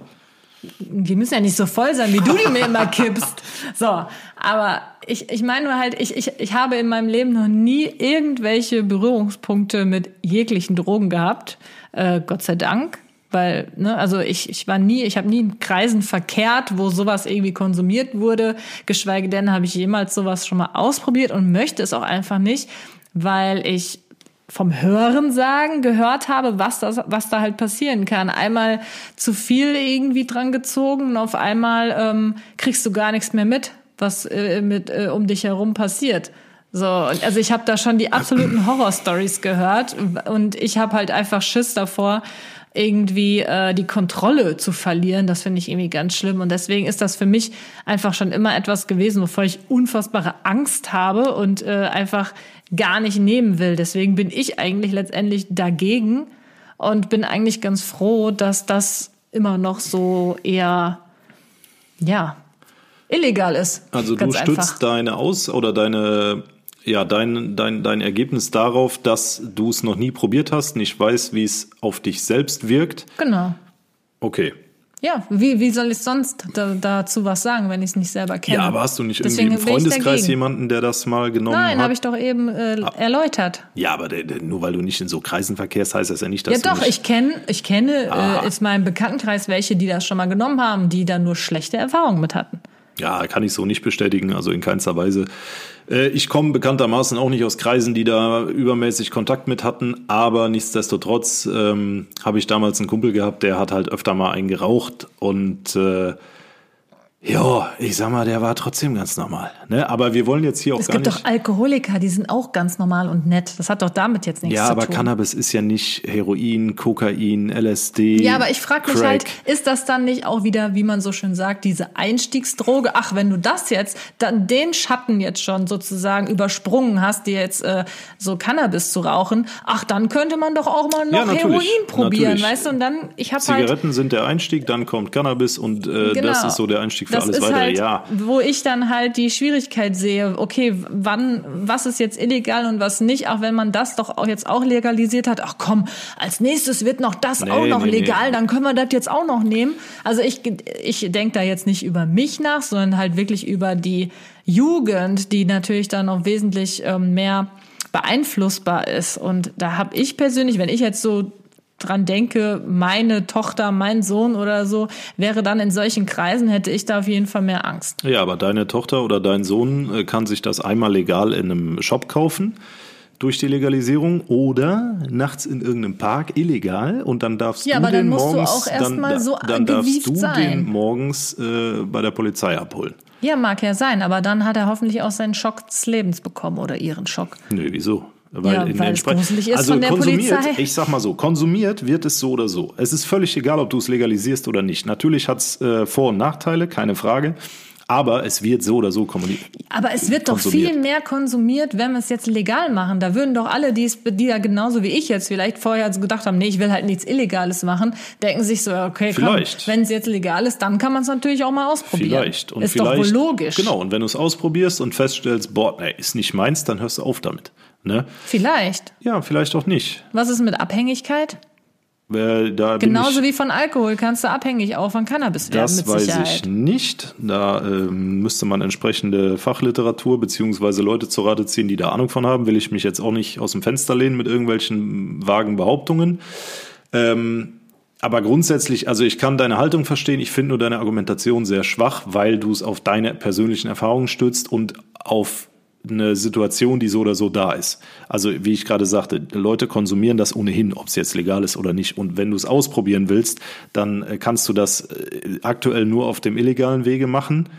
Die müssen ja nicht so voll sein, wie du die mir immer kippst. So, aber ich, ich meine nur halt, ich, ich, ich habe in meinem Leben noch nie irgendwelche Berührungspunkte mit jeglichen Drogen gehabt. Äh, Gott sei Dank. Weil, ne, also ich, ich war nie, ich habe nie in Kreisen verkehrt, wo sowas irgendwie konsumiert wurde. Geschweige denn habe ich jemals sowas schon mal ausprobiert und möchte es auch einfach nicht, weil ich vom Hören sagen gehört habe, was das, was da halt passieren kann. Einmal zu viel irgendwie dran gezogen und auf einmal ähm, kriegst du gar nichts mehr mit, was äh, mit äh, um dich herum passiert. So, also ich habe da schon die absoluten Horrorstories gehört und ich habe halt einfach Schiss davor, irgendwie äh, die Kontrolle zu verlieren. Das finde ich irgendwie ganz schlimm. Und deswegen ist das für mich einfach schon immer etwas gewesen, wovor ich unfassbare Angst habe und äh, einfach gar nicht nehmen will. Deswegen bin ich eigentlich letztendlich dagegen und bin eigentlich ganz froh, dass das immer noch so eher, ja, illegal ist. Also du stützt einfach. deine Aus- oder deine ja, dein, dein, dein Ergebnis darauf, dass du es noch nie probiert hast, nicht weißt, wie es auf dich selbst wirkt. Genau. Okay. Ja, wie, wie soll ich sonst da, dazu was sagen, wenn ich es nicht selber kenne? Ja, aber hast du nicht irgendwie Deswegen im bin ich Freundeskreis jemanden, der das mal genommen Nein, hat? habe ich doch eben äh, erläutert. ja, aber der, der, nur weil du nicht in so Kreisen verkehrst, heißt das ja nicht, dass Ja du doch, nicht ich kenne, ich kenne Aha. äh, ist meinem Bekanntenkreis welche, die das schon mal genommen haben, die da nur schlechte Erfahrungen mit hatten. Ja, kann ich so nicht bestätigen, also in keinster Weise. Äh, Ich komme bekanntermaßen auch nicht aus Kreisen, die da übermäßig Kontakt mit hatten, aber nichtsdestotrotz ähm, habe ich damals einen Kumpel gehabt, der hat halt öfter mal einen geraucht und äh, ja, ich sag mal, der war trotzdem ganz normal. Ne? Aber wir wollen jetzt hier auch Es gar gibt nicht. doch Alkoholiker, die sind auch ganz normal und nett. Das hat doch damit jetzt nichts ja, zu aber tun. Cannabis ist ja nicht Heroin, Kokain, LSD. Ja, aber ich frage mich halt, ist das dann nicht auch wieder, wie man so schön sagt, diese Einstiegsdroge? Ach, wenn du das jetzt, dann den Schatten jetzt schon sozusagen übersprungen hast, dir jetzt äh, so Cannabis zu rauchen, ach, dann könnte man doch auch mal Ja, noch natürlich, Heroin probieren, natürlich. weißt du? Und dann, ich habe halt Zigaretten sind der Einstieg, dann kommt Cannabis und äh, Genau. das ist so der Einstieg für das alles ist weitere. Halt, ja, Wo ich dann halt die Schwierigkeit sehe, okay, wann, was ist jetzt illegal und was nicht, auch wenn man das doch auch jetzt auch legalisiert hat. Ach komm, als nächstes wird noch das Nee, auch noch nee, legal, nee. dann können wir das jetzt auch noch nehmen. Also ich, ich denke da jetzt nicht über mich nach, sondern halt wirklich über die Jugend, die natürlich dann noch wesentlich ähm, mehr beeinflussbar ist. Und da habe ich persönlich, wenn ich jetzt so dran denke, meine Tochter, mein Sohn oder so, wäre dann in solchen Kreisen, hätte ich da auf jeden Fall mehr Angst. Ja, aber deine Tochter oder dein Sohn äh, kann sich das einmal legal in einem Shop kaufen durch die Legalisierung oder nachts in irgendeinem Park illegal und dann darfst Ja, du aber dann den musst du morgens auch erst dann, mal so dann darfst du sein. den morgens äh, bei der Polizei abholen. Ja, mag ja sein, aber dann hat er hoffentlich auch seinen Schock des Lebens bekommen oder ihren Schock. Nö, wieso? Weil, Ja, in weil den es gruselig ist also von der konsumiert, Polizei. ich sag mal so, konsumiert wird es so oder so. Es ist völlig egal, ob du es legalisierst oder nicht. Natürlich hat es äh, Vor- und Nachteile, keine Frage. Aber es wird so oder so kommuniziert. Aber es wird doch viel mehr konsumiert, wenn wir es jetzt legal machen. Da würden doch alle, die, die ja genauso wie ich jetzt vielleicht vorher gedacht haben, nee, ich will halt nichts Illegales machen, denken sich so, okay, wenn es jetzt legal ist, dann kann man es natürlich auch mal ausprobieren. Vielleicht. Und ist vielleicht, doch wohl logisch. Genau, und wenn du es ausprobierst und feststellst, boah, nee, ist nicht meins, dann hörst du auf damit. Ne? Vielleicht. Ja, vielleicht auch nicht. Was ist mit Abhängigkeit? Weil da Genauso ich, wie von Alkohol kannst du abhängig auch von Cannabis werden, das weiß Sicherheit. ich nicht. Da ähm, müsste man entsprechende Fachliteratur beziehungsweise Leute zur Rate ziehen, die da Ahnung von haben. Will ich mich jetzt auch nicht aus dem Fenster lehnen mit irgendwelchen vagen Behauptungen. Ähm, aber grundsätzlich, also ich kann deine Haltung verstehen. Ich finde nur deine Argumentation sehr schwach, weil du es auf deine persönlichen Erfahrungen stützt und auf eine Situation, die so oder so da ist. Also wie ich gerade sagte, Leute konsumieren das ohnehin, ob es jetzt legal ist oder nicht. Und wenn du es ausprobieren willst, dann äh, kannst du das äh, aktuell nur auf dem illegalen Wege machen.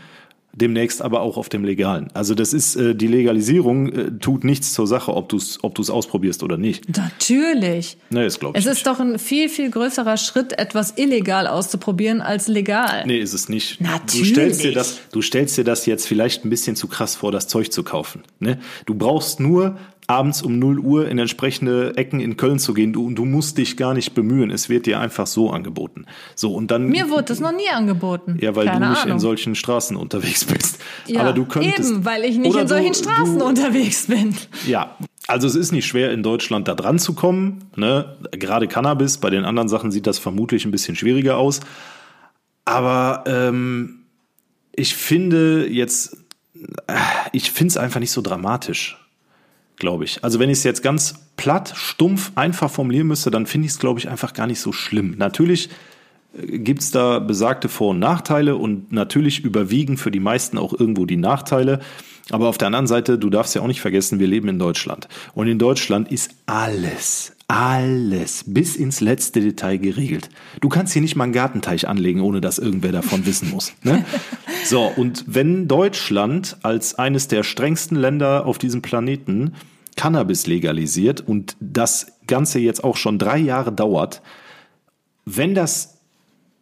Demnächst aber auch auf dem legalen. Also das ist äh, die Legalisierung äh, tut nichts zur Sache, ob du es ob du's ausprobierst oder nicht. Natürlich. Nee, das glaube ich Es nicht. ist doch ein viel, viel größerer Schritt, etwas illegal auszuprobieren als legal. Nee, ist es nicht. Du Natürlich. stellst, dir das, du stellst dir das jetzt vielleicht ein bisschen zu krass vor, das Zeug zu kaufen. Ne? Du brauchst nur abends um 0 Uhr in entsprechende Ecken in Köln zu gehen. Du, du musst dich gar nicht bemühen. Es wird dir einfach so angeboten. So, und dann. Mir wurde das noch nie angeboten. ja, weil Keine du nicht Ahnung. in solchen Straßen unterwegs bist. ja, Aber du könntest. eben, weil ich nicht in solchen du, Straßen du, unterwegs bin. Ja, also es ist nicht schwer, in Deutschland da dran zu kommen. Ne? Gerade Cannabis, bei den anderen Sachen sieht das vermutlich ein bisschen schwieriger aus. Aber ähm, ich finde jetzt, ich finde es einfach nicht so dramatisch, glaube ich. Also wenn ich es jetzt ganz platt, stumpf, einfach formulieren müsste, dann finde ich es, glaube ich, einfach gar nicht so schlimm. Natürlich gibt es da besagte Vor- und Nachteile und natürlich überwiegen für die meisten auch irgendwo die Nachteile. Aber auf der anderen Seite, du darfst ja auch nicht vergessen, wir leben in Deutschland. Und in Deutschland ist alles, alles bis ins letzte Detail geregelt. Du kannst hier nicht mal einen Gartenteich anlegen, ohne dass irgendwer davon wissen muss. Ne? So, und wenn Deutschland als eines der strengsten Länder auf diesem Planeten Cannabis legalisiert und das Ganze jetzt auch schon drei Jahre dauert, wenn das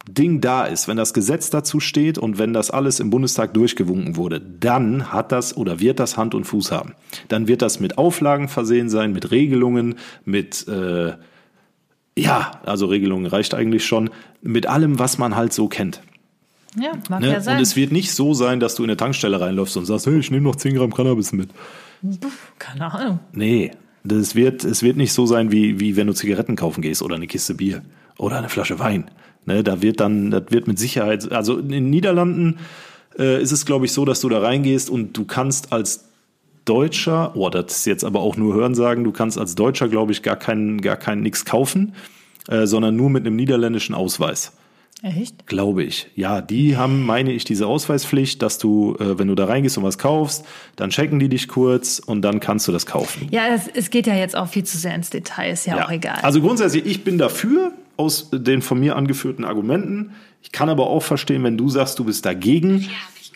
Ding da ist, wenn das Gesetz dazu steht und wenn das alles im Bundestag durchgewunken wurde, dann hat das oder wird das Hand und Fuß haben. Dann wird das mit Auflagen versehen sein, mit Regelungen, mit äh, ja, also Regelungen reicht eigentlich schon, mit allem, was man halt so kennt. Ja, mag Ne? ja sein. Und es wird nicht so sein, dass du in eine Tankstelle reinläufst und sagst, hey, ich nehme noch 10 Gramm Cannabis mit. Keine Ahnung. Nee, das wird, es wird nicht so sein, wie, wie wenn du Zigaretten kaufen gehst oder eine Kiste Bier oder eine Flasche Wein. Ne, da wird dann, das wird mit Sicherheit, also in den Niederlanden äh, ist es, glaube ich, so, dass du da reingehst und du kannst als Deutscher, oh, das ist jetzt aber auch nur Hören sagen, du kannst als Deutscher, glaube ich, gar keinen, gar keinen nix kaufen, äh, sondern nur mit einem niederländischen Ausweis. Echt? Glaube ich. Ja, die haben, meine ich, diese Ausweispflicht, dass du, äh, wenn du da reingehst und was kaufst, dann checken die dich kurz und dann kannst du das kaufen. Ja, es, es geht ja jetzt auch viel zu sehr ins Detail, ist ja, auch egal. Also grundsätzlich, ich bin dafür, aus den von mir angeführten Argumenten. Ich kann aber auch verstehen, wenn du sagst, du bist dagegen.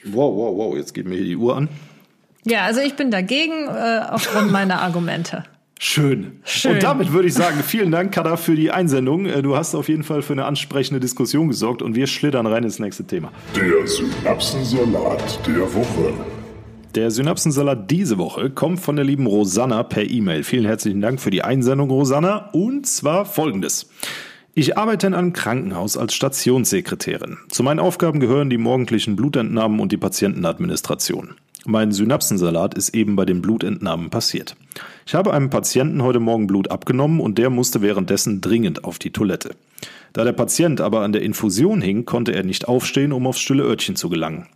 Wow, wow, wow, jetzt geht mir hier die Uhr an. ja, also ich bin dagegen äh, aufgrund meiner Argumente. Schön. Schön. Und damit würde ich sagen, vielen Dank, Kada, für die Einsendung. Äh, Du hast auf jeden Fall für eine ansprechende Diskussion gesorgt und wir schlittern rein ins nächste Thema. Der Synapsensalat der Woche. Der Synapsensalat diese Woche kommt von der lieben Rosanna per E-Mail. Vielen herzlichen Dank für die Einsendung, Rosanna. Und zwar folgendes. Ich arbeite in einem Krankenhaus als Stationssekretärin. Zu meinen Aufgaben gehören die morgendlichen Blutentnahmen und die Patientenadministration. Mein Synapsensalat ist eben bei den Blutentnahmen passiert. Ich habe einem Patienten heute Morgen Blut abgenommen und der musste währenddessen dringend auf die Toilette. Da der Patient aber an der Infusion hing, konnte er nicht aufstehen, um aufs stille Örtchen zu gelangen.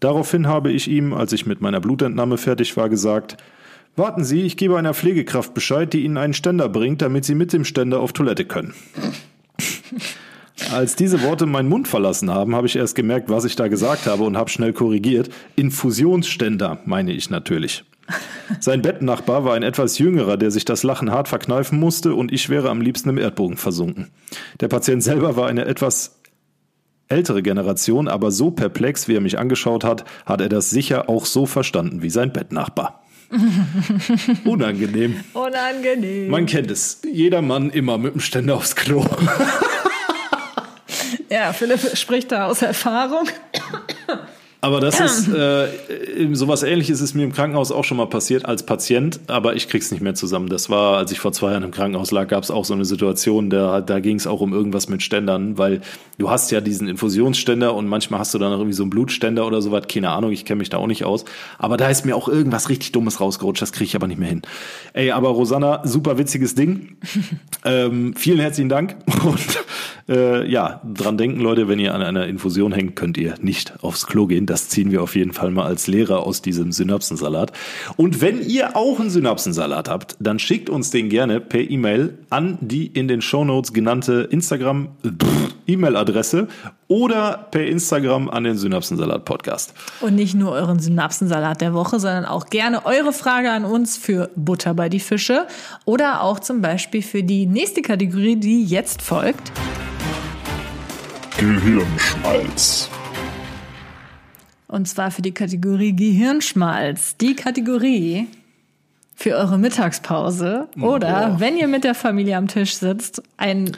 Daraufhin habe ich ihm, als ich mit meiner Blutentnahme fertig war, gesagt, Warten Sie, ich gebe einer Pflegekraft Bescheid, die Ihnen einen Ständer bringt, damit Sie mit dem Ständer auf Toilette können. Als diese Worte meinen Mund verlassen haben, habe ich erst gemerkt, was ich da gesagt habe und habe schnell korrigiert. Infusionsständer, meine ich natürlich. Sein Bettnachbar war ein etwas jüngerer, der sich das Lachen hart verkneifen musste und ich wäre am liebsten im Erdbogen versunken. Der Patient selber war eine etwas ältere Generation, aber so perplex, wie er mich angeschaut hat, hat er das sicher auch so verstanden wie sein Bettnachbar. Unangenehm. Unangenehm. Man kennt es. Jeder Mann immer mit dem Ständer aufs Klo. ja, Philipp spricht da aus Erfahrung. Aber das ist äh, sowas ähnliches ist mir im Krankenhaus auch schon mal passiert als Patient, aber ich krieg's nicht mehr zusammen. Das war, als ich vor zwei Jahren im Krankenhaus lag, gab's auch so eine Situation, da, da ging's auch um irgendwas mit Ständern, weil du hast ja diesen Infusionsständer und manchmal hast du dann noch irgendwie so einen Blutständer oder sowas, keine Ahnung, ich kenne mich da auch nicht aus. Aber da ist mir auch irgendwas richtig Dummes rausgerutscht, das kriege ich aber nicht mehr hin. Ey, aber Rosanna, super witziges Ding. ähm, vielen herzlichen Dank und äh, ja, dran denken, Leute, wenn ihr an einer Infusion hängt, könnt ihr nicht aufs Klo gehen. Das ziehen wir auf jeden Fall mal als Lehrer aus diesem Synapsensalat. Und wenn ihr auch einen Synapsensalat habt, dann schickt uns den gerne per E-Mail an die in den Shownotes genannte Instagram E-Mail-Adresse oder per Instagram an den Synapsensalat Podcast. Und nicht nur euren Synapsensalat der Woche, sondern auch gerne eure Frage an uns für Butter bei die Fische oder auch zum Beispiel für die nächste Kategorie, die jetzt folgt. Gehirnschmalz. Und zwar für die Kategorie Gehirnschmalz. Die Kategorie für eure Mittagspause oder Boah. wenn ihr mit der Familie am Tisch sitzt, ein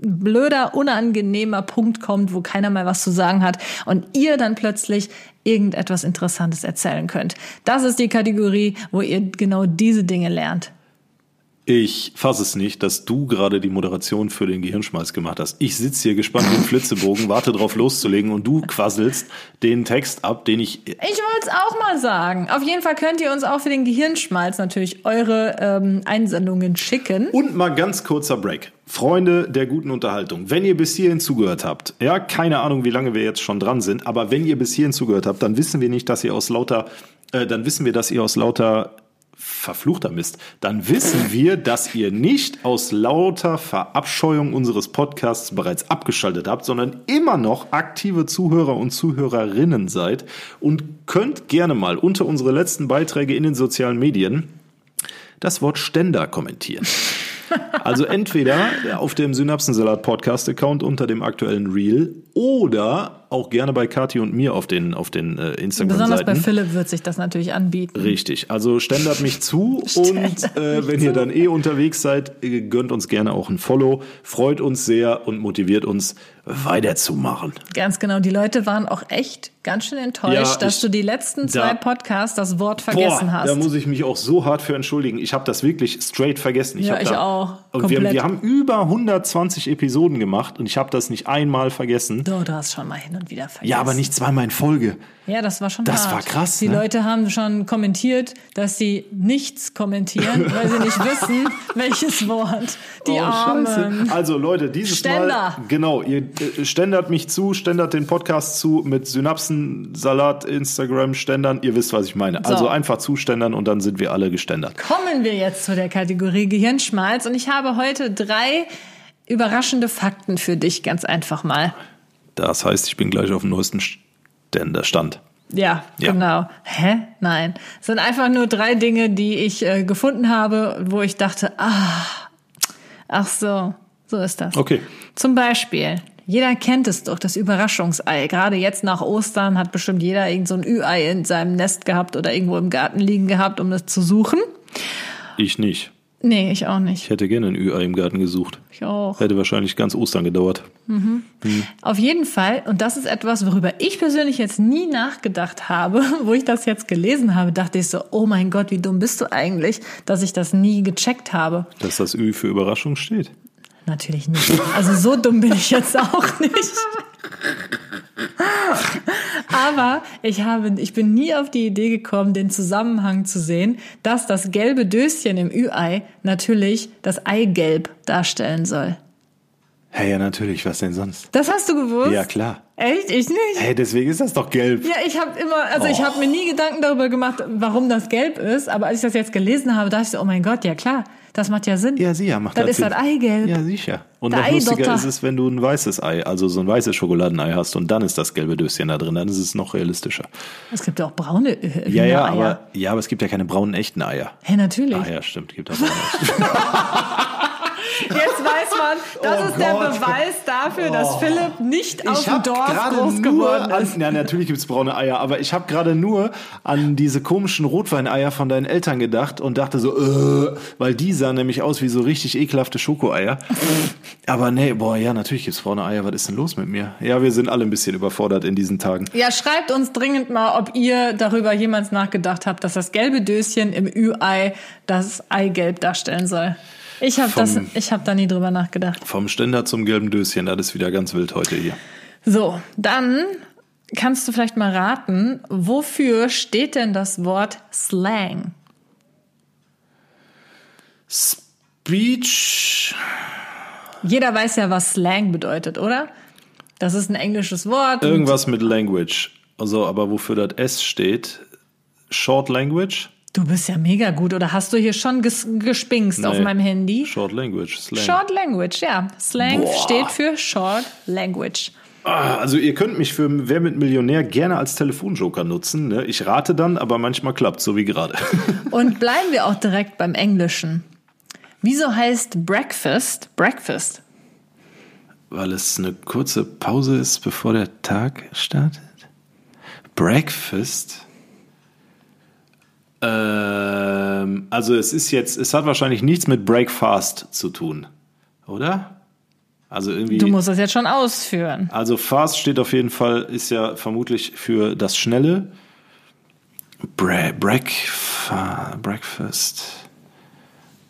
blöder, unangenehmer Punkt kommt, wo keiner mehr was zu sagen hat und ihr dann plötzlich irgendetwas Interessantes erzählen könnt. Das ist die Kategorie, wo ihr genau diese Dinge lernt. Ich fasse es nicht, dass du gerade die Moderation für den Gehirnschmalz gemacht hast. Ich sitze hier gespannt ein Flitzebogen, warte drauf loszulegen und du quasselst den Text ab, den ich. Ich wollte es auch mal sagen. Auf jeden Fall könnt ihr uns auch für den Gehirnschmalz natürlich eure ähm, Einsendungen schicken. Und mal ganz kurzer Break. Freunde der guten Unterhaltung, wenn ihr bis hierhin zugehört habt, ja, keine Ahnung, wie lange wir jetzt schon dran sind, aber wenn ihr bis hierhin zugehört habt, dann wissen wir nicht, dass ihr aus lauter, äh, dann wissen wir, dass ihr aus lauter verfluchter Mist, dann wissen wir, dass ihr nicht aus lauter Verabscheuung unseres Podcasts bereits abgeschaltet habt, sondern immer noch aktive Zuhörer und Zuhörerinnen seid und könnt gerne mal unter unsere letzten Beiträge in den sozialen Medien das Wort Ständer kommentieren. Also entweder auf dem Synapsensalat Podcast Account unter dem aktuellen Reel oder auch gerne bei Kati und mir auf den auf den äh, Instagram Besonders bei Seiten. Philipp wird sich das natürlich anbieten. Richtig, also ständert mich zu und äh, wenn ihr dann eh unterwegs seid, äh, gönnt uns gerne auch ein Follow, freut uns sehr und motiviert uns weiterzumachen. Ganz genau. Die Leute waren auch echt ganz schön enttäuscht, Ja, dass ich- du die letzten zwei da- Podcasts das Wort vergessen Boah, hast. da muss ich mich auch so hart für entschuldigen. Ich habe das wirklich straight vergessen. Ich Ja, ich da, auch. Und wir, Komplett. wir haben über 120 Episoden gemacht und ich habe das nicht einmal vergessen. So, du hast schon mal hin und wieder vergessen. Ja, aber nicht zweimal in Folge. Ja, das war schon Das hart. war krass, Die ne? Leute haben schon kommentiert, dass sie nichts kommentieren, weil sie nicht wissen, welches Wort. Die Oh, Armen. Scheiße. Also Leute, dieses Ständer. Mal, genau, ihr ständert mich zu, ständert den Podcast zu mit Synapsen, Salat, Instagram, Ständern. Ihr wisst, was ich meine. Also einfach zuständern und dann sind wir alle geständert. Kommen wir jetzt zu der Kategorie Gehirnschmalz und ich habe heute drei überraschende Fakten für dich, ganz einfach mal. Das heißt, ich bin gleich auf dem neuesten Ständer Stand. Ja, Ja. genau. Hä? Nein. Es sind einfach nur drei Dinge, die ich äh, gefunden habe, wo ich dachte, ah, ach so, so ist das. Okay. Zum Beispiel, jeder kennt es doch, das Überraschungsei. Gerade jetzt nach Ostern hat bestimmt jeder irgend so ein Ü-Ei in seinem Nest gehabt oder irgendwo im Garten liegen gehabt, um das zu suchen. Ich nicht. Nee, ich auch nicht. Ich hätte gerne ein Ü-Ei im Garten gesucht. Ich auch. Hätte wahrscheinlich ganz Ostern gedauert. Auf jeden Fall, und das ist etwas, worüber ich persönlich jetzt nie nachgedacht habe, wo ich das jetzt gelesen habe, dachte ich so, oh mein Gott, wie dumm bist du eigentlich, dass ich das nie gecheckt habe. Dass das Ü für Überraschung steht. Natürlich nicht. Also so dumm bin ich jetzt auch nicht. Aber ich habe, ich bin nie auf die Idee gekommen, den Zusammenhang zu sehen, dass das gelbe Döschen im Ü-Ei natürlich das Eigelb darstellen soll. Hey, ja, natürlich. Was denn sonst? Das hast du gewusst? Ja, klar. Echt? Ich nicht. Hey, deswegen ist das doch gelb. Ja, ich habe immer, also ich habe mir nie Gedanken darüber gemacht, warum das gelb ist, aber als ich das jetzt gelesen habe, dachte ich so, oh mein Gott, ja klar, das macht ja Sinn. Ja, ja, macht Das das ist Sinn. das Eigelb. Ja, sicher. Und Der noch lustiger ist es, wenn du ein weißes Ei, also so ein weißes Schokoladenei hast und dann ist das gelbe Döschen da drin, dann ist es noch realistischer. Es gibt ja auch braune äh, Ja, ja, Hühnereier. aber, ja, aber es gibt ja keine braunen echten Eier. Hä, natürlich. Ah ja, stimmt, gibt auch braune. Jetzt weiß man, das Oh ist der Gott. Beweis dafür, dass Philipp nicht auf dem Dorf groß geworden an, ist. Ja, natürlich gibt's braune Eier, aber ich habe gerade nur an diese komischen Rotweineier von deinen Eltern gedacht und dachte so, äh, weil die sahen nämlich aus wie so richtig ekelhafte Schokoeier. aber nee, boah, ja, natürlich gibt's braune Eier. Was ist denn los mit mir? Ja, wir sind alle ein bisschen überfordert in diesen Tagen. Ja, schreibt uns dringend mal, ob ihr darüber jemals nachgedacht habt, dass das gelbe Döschen im Ü-Ei das Eigelb darstellen soll. Ich habe das, Vom- ich habe da nie drüber nachgedacht. Vom Ständer zum gelben Döschen, das ist wieder ganz wild heute hier. So, dann kannst du vielleicht mal raten, wofür steht denn das Wort Slang? Speech. Jeder weiß ja, was Slang bedeutet, oder? Das ist ein englisches Wort. Irgendwas mit Language. Also, aber wofür das S steht, Short Language? Du bist ja mega gut, oder hast du hier schon ges gespingst auf Nee. meinem Handy? Short Language, Slang. Short Language, ja. Slang Boah. steht für Short Language. Ah, also ihr könnt mich für Wer mit Millionär gerne als Telefonjoker nutzen. Ne? Ich rate dann, aber manchmal klappt so wie gerade. Und bleiben wir auch direkt beim Englischen. Wieso heißt Breakfast Breakfast? Weil es eine kurze Pause ist, bevor der Tag startet. Breakfast. Ähm, also es ist jetzt, es hat wahrscheinlich nichts mit Breakfast zu tun, oder? Also irgendwie. Du musst das jetzt schon ausführen. Also fast steht auf jeden Fall, ist ja vermutlich für das Schnelle. Bre Breakfa Breakfast.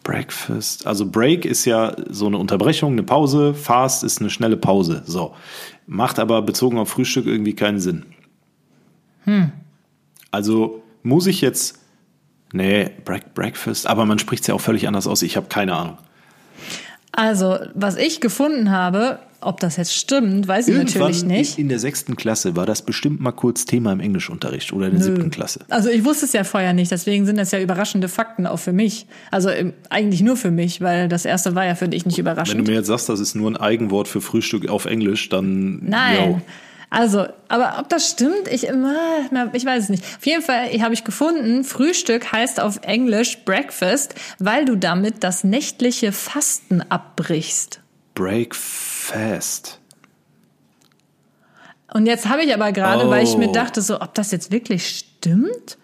Breakfast. Also Break ist ja so eine Unterbrechung, eine Pause. Fast ist eine schnelle Pause. So. Macht aber bezogen auf Frühstück irgendwie keinen Sinn. Also muss ich jetzt. Nee, Break Breakfast. Aber man spricht es ja auch völlig anders aus. Ich habe keine Ahnung. Also, was ich gefunden habe, ob das jetzt stimmt, weiß ich natürlich nicht. in der sechsten Klasse war das bestimmt mal kurz Thema im Englischunterricht oder in der siebten Klasse. Also ich wusste es ja vorher nicht, deswegen sind das ja überraschende Fakten auch für mich. Also eigentlich nur für mich, weil das erste war ja für dich nicht Wenn überraschend. du mir jetzt sagst, das ist nur ein Eigenwort für Frühstück auf Englisch, dann Nein. yo. Also, aber ob das stimmt, ich immer, ich weiß es nicht. Auf jeden Fall habe ich gefunden, Frühstück heißt auf Englisch Breakfast, weil du damit das nächtliche Fasten abbrichst. Break fast. Und jetzt habe ich aber gerade, weil ich mir Oh. dachte, so, ob das jetzt wirklich stimmt?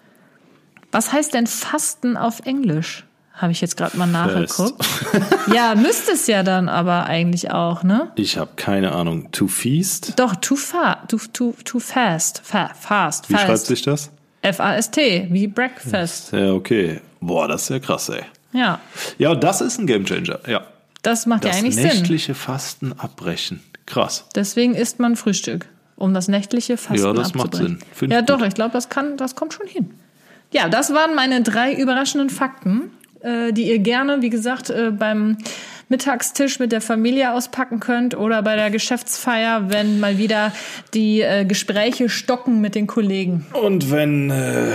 Was heißt denn Fasten auf Englisch? Habe ich jetzt gerade mal nachgeguckt. ja, müsste es ja dann aber eigentlich auch, ne? Ich habe keine Ahnung. To feast? Doch, too far, too, too, too fast, fa, fast, Wie schreibt fast. sich das? F-A-S-T, wie Breakfast. Ja, okay. Boah, das ist ja krass, ey. Ja, Ja, das ist ein Gamechanger. Ja. das macht ja Das eigentlich Sinn. nächtliche Fasten abbrechen. Krass. Deswegen isst man Frühstück, um das nächtliche Fasten Ja, das macht abzubrechen. Sinn. Find Ja, doch, gut. ich glaube, das kann, das kommt schon hin. Ja, das waren meine drei überraschenden Fakten, äh, die ihr gerne, wie gesagt, äh, beim Mittagstisch mit der Familie auspacken könnt oder bei der Geschäftsfeier, wenn mal wieder die äh, Gespräche stocken mit den Kollegen. Und wenn äh,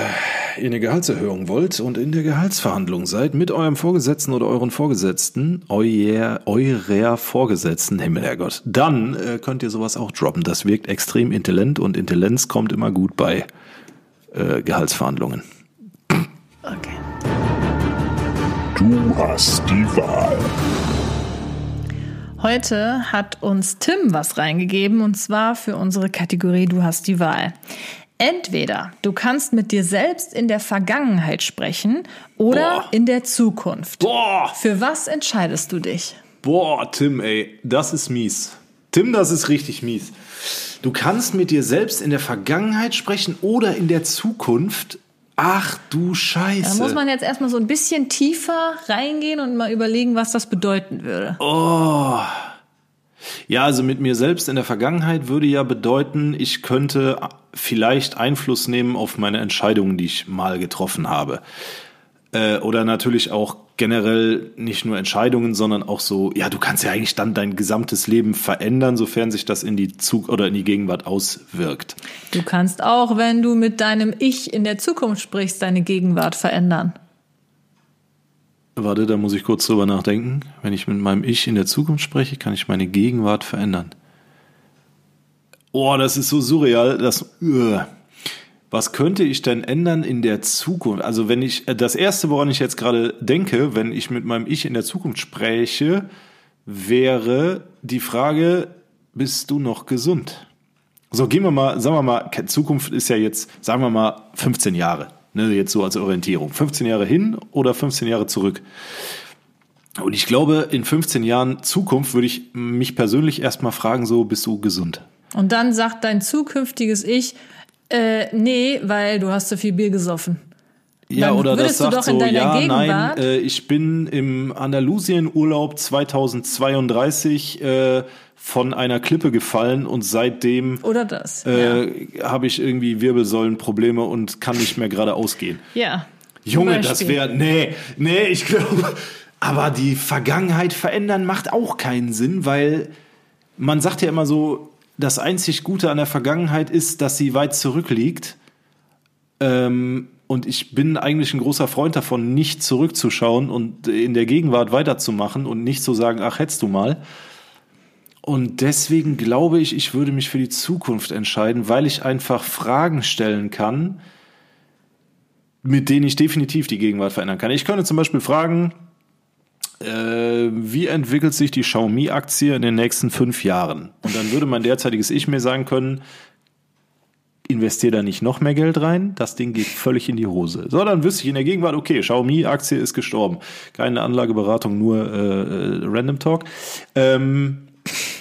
ihr eine Gehaltserhöhung wollt und in der Gehaltsverhandlung seid mit eurem Vorgesetzten oder euren Vorgesetzten, euer, eurer Vorgesetzten, Himmel, Herrgott, dann äh, könnt ihr sowas auch droppen. Das wirkt extrem intelligent und Intelligenz kommt immer gut bei Gehaltsverhandlungen. Okay. Du hast die Wahl. Heute hat uns Tim was reingegeben und zwar für unsere Kategorie Du hast die Wahl. Entweder du kannst mit dir selbst in der Vergangenheit sprechen oder Boah. in der Zukunft. Boah, Für was entscheidest du dich? boah, Tim, ey, das ist mies. Tim, das ist richtig mies. Du kannst mit dir selbst in der Vergangenheit sprechen oder in der Zukunft. Ach du Scheiße. Da muss man jetzt erstmal so ein bisschen tiefer reingehen und mal überlegen, was das bedeuten würde. Oh. Ja, also mit mir selbst in der Vergangenheit würde ja bedeuten, ich könnte vielleicht Einfluss nehmen auf meine Entscheidungen, die ich mal getroffen habe. Äh, oder natürlich auch generell nicht nur Entscheidungen, sondern auch so, ja, du kannst ja eigentlich dann dein gesamtes Leben verändern, sofern sich das in die Zug oder in die Gegenwart auswirkt. Du kannst auch, wenn du mit deinem Ich in der Zukunft sprichst, deine Gegenwart verändern. Warte, da muss ich kurz drüber nachdenken. Wenn ich mit meinem Ich in der Zukunft spreche, kann ich meine Gegenwart verändern. Oh, das ist so surreal. Das, Ugh. Was könnte ich denn ändern in der Zukunft? Also wenn ich, äh, das erste, woran ich jetzt gerade denke, wenn ich mit meinem Ich in der Zukunft spreche, wäre die Frage, bist du noch gesund? So, gehen wir mal, sagen wir mal, Zukunft ist ja jetzt, sagen wir mal, 15 Jahre. Ne, jetzt so als Orientierung. 15 Jahre hin oder 15 Jahre zurück. Und ich glaube, in 15 Jahren Zukunft würde ich mich persönlich erstmal fragen, so, bist du gesund? Und dann sagt dein zukünftiges Ich, äh, nee, weil du hast zu viel Bier gesoffen. Ja, Dann oder das würdest du sagt so, ja, nein, Gegenwart- äh, ich bin im Andalusien-Urlaub 2032 äh, von einer Klippe gefallen und seitdem Oder das. äh, habe ich irgendwie Wirbelsäulenprobleme und kann nicht mehr geradeaus gehen. ja. ja. Junge, das wäre, nee, nee, ich glaube, aber die Vergangenheit verändern macht auch keinen Sinn, weil man sagt ja immer so, das einzig Gute an der Vergangenheit ist, dass sie weit zurückliegt. Ähm, und ich bin eigentlich ein großer Freund davon, nicht zurückzuschauen und in der Gegenwart weiterzumachen und nicht zu sagen, ach, hättest du mal. Und deswegen glaube ich, ich würde mich für die Zukunft entscheiden, weil ich einfach Fragen stellen kann, mit denen ich definitiv die Gegenwart verändern kann. Ich könnte zum Beispiel fragen, wie entwickelt sich die Xiaomi-Aktie in den nächsten fünf Jahren? Und dann würde mein derzeitiges Ich mir sagen können, investiere da nicht noch mehr Geld rein, das Ding geht völlig in die Hose. So, dann wüsste ich in der Gegenwart, okay, Xiaomi-Aktie ist gestorben. Keine Anlageberatung, nur äh, äh, Random Talk. Ähm,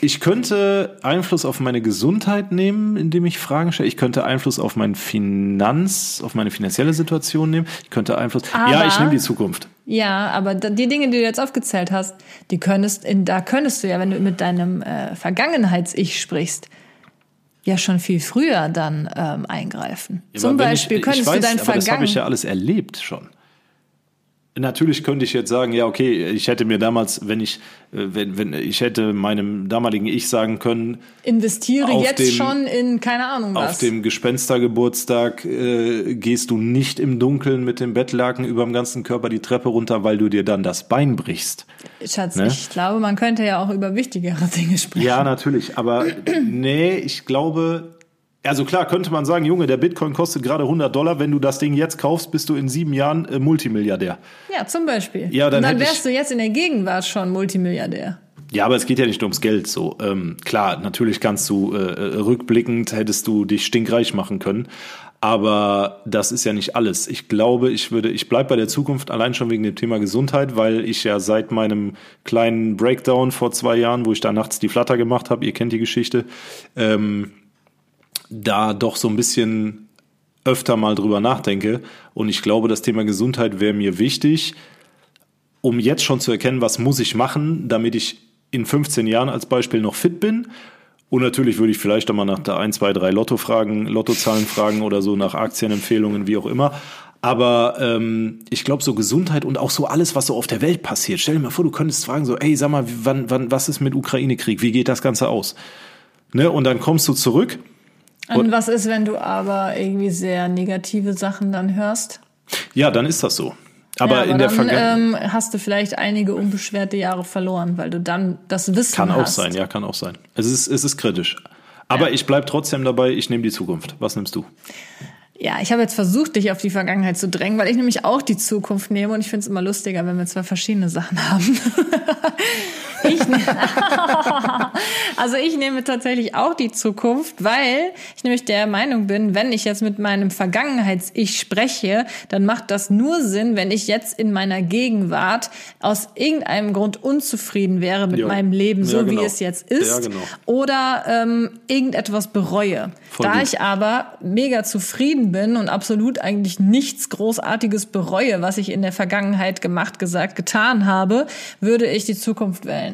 ich könnte Einfluss auf meine Gesundheit nehmen, indem ich Fragen stelle. Ich könnte Einfluss auf mein Finanz, auf meine finanzielle Situation nehmen. Ich könnte Einfluss. Aber- ja, ich nehme die Zukunft. Ja, aber die Dinge, die du jetzt aufgezählt hast, die könntest, in, da könntest du ja, wenn du mit deinem äh, Vergangenheits-Ich sprichst, ja schon viel früher dann ähm, eingreifen. Ja, Zum Beispiel ich, könntest ich weiß, du dein aber das habe ich ja alles erlebt schon. Natürlich könnte ich jetzt sagen, ja, okay, ich hätte mir damals, wenn ich, äh, wenn, wenn ich hätte meinem damaligen Ich sagen können, investiere jetzt dem- schon in keine Ahnung was. auf dem Gespenstergeburtstag äh, gehst du nicht im Dunkeln mit dem Bettlaken überm ganzen Körper die Treppe runter, weil du dir dann das Bein brichst. Schatz, ne? ich glaube, man könnte ja auch über wichtigere Dinge sprechen. Ja, natürlich, aber nee, ich glaube, also klar könnte man sagen, Junge, der Bitcoin kostet gerade 100 Dollar, wenn du das Ding jetzt kaufst, bist du in sieben Jahren äh, Multimilliardär. Ja, zum Beispiel. Ja, dann Und dann wärst du jetzt in der Gegenwart schon Multimilliardär. Ja, aber es geht ja nicht nur ums Geld. So ähm, klar, natürlich kannst du äh, äh, rückblickend hättest du dich stinkreich machen können, aber das ist ja nicht alles. Ich glaube, ich würde, ich bleib bei der Zukunft allein schon wegen dem Thema Gesundheit, weil ich ja seit meinem kleinen Breakdown vor zwei Jahren, wo ich da nachts die Flatter gemacht habe, ihr kennt die Geschichte, ähm, da doch so ein bisschen öfter mal drüber nachdenke und ich glaube, das Thema Gesundheit wäre mir wichtig um jetzt schon zu erkennen, was muss ich machen, damit ich in 15 Jahren als Beispiel noch fit bin Und natürlich würde ich vielleicht dann mal nach der 1, 2, 3 Lotto fragen, Lottozahlen fragen oder so nach Aktienempfehlungen, wie auch immer. Aber ähm, ich glaube, so Gesundheit und auch so alles, was so auf der Welt passiert. Stell dir mal vor, du könntest fragen so, ey, sag mal, wann, wann, was ist mit Ukraine-Krieg? Wie geht das Ganze aus? Ne? Und dann kommst du zurück. Und was ist, wenn du aber irgendwie sehr negative Sachen dann hörst? Ja, dann ist das so. Aber, ja, in der Vergangenheit. ähm, hast du vielleicht einige unbeschwerte Jahre verloren, weil du dann das Wissen Kann hast. auch sein, ja, kann auch sein. Es ist, es ist kritisch. Aber ich bleib trotzdem dabei, ich nehme die Zukunft. Was nimmst du? Ja, ich habe jetzt versucht, dich auf die Vergangenheit zu drängen, weil ich nämlich auch die Zukunft nehme und ich finde es immer lustiger, wenn wir zwei verschiedene Sachen haben. ich ne also ich nehme tatsächlich auch die Zukunft, weil ich nämlich der Meinung bin, wenn ich jetzt mit meinem Vergangenheits-Ich spreche, dann macht das nur Sinn, wenn ich jetzt in meiner Gegenwart aus irgendeinem Grund unzufrieden wäre mit Jo. meinem Leben, so Ja, genau. wie es jetzt ist, Ja, genau. oder ähm, irgendetwas bereue. Voll da gut. ich aber mega zufrieden bin und absolut eigentlich nichts Großartiges bereue, was ich in der Vergangenheit gemacht, gesagt, getan habe, würde ich die Zukunft wählen.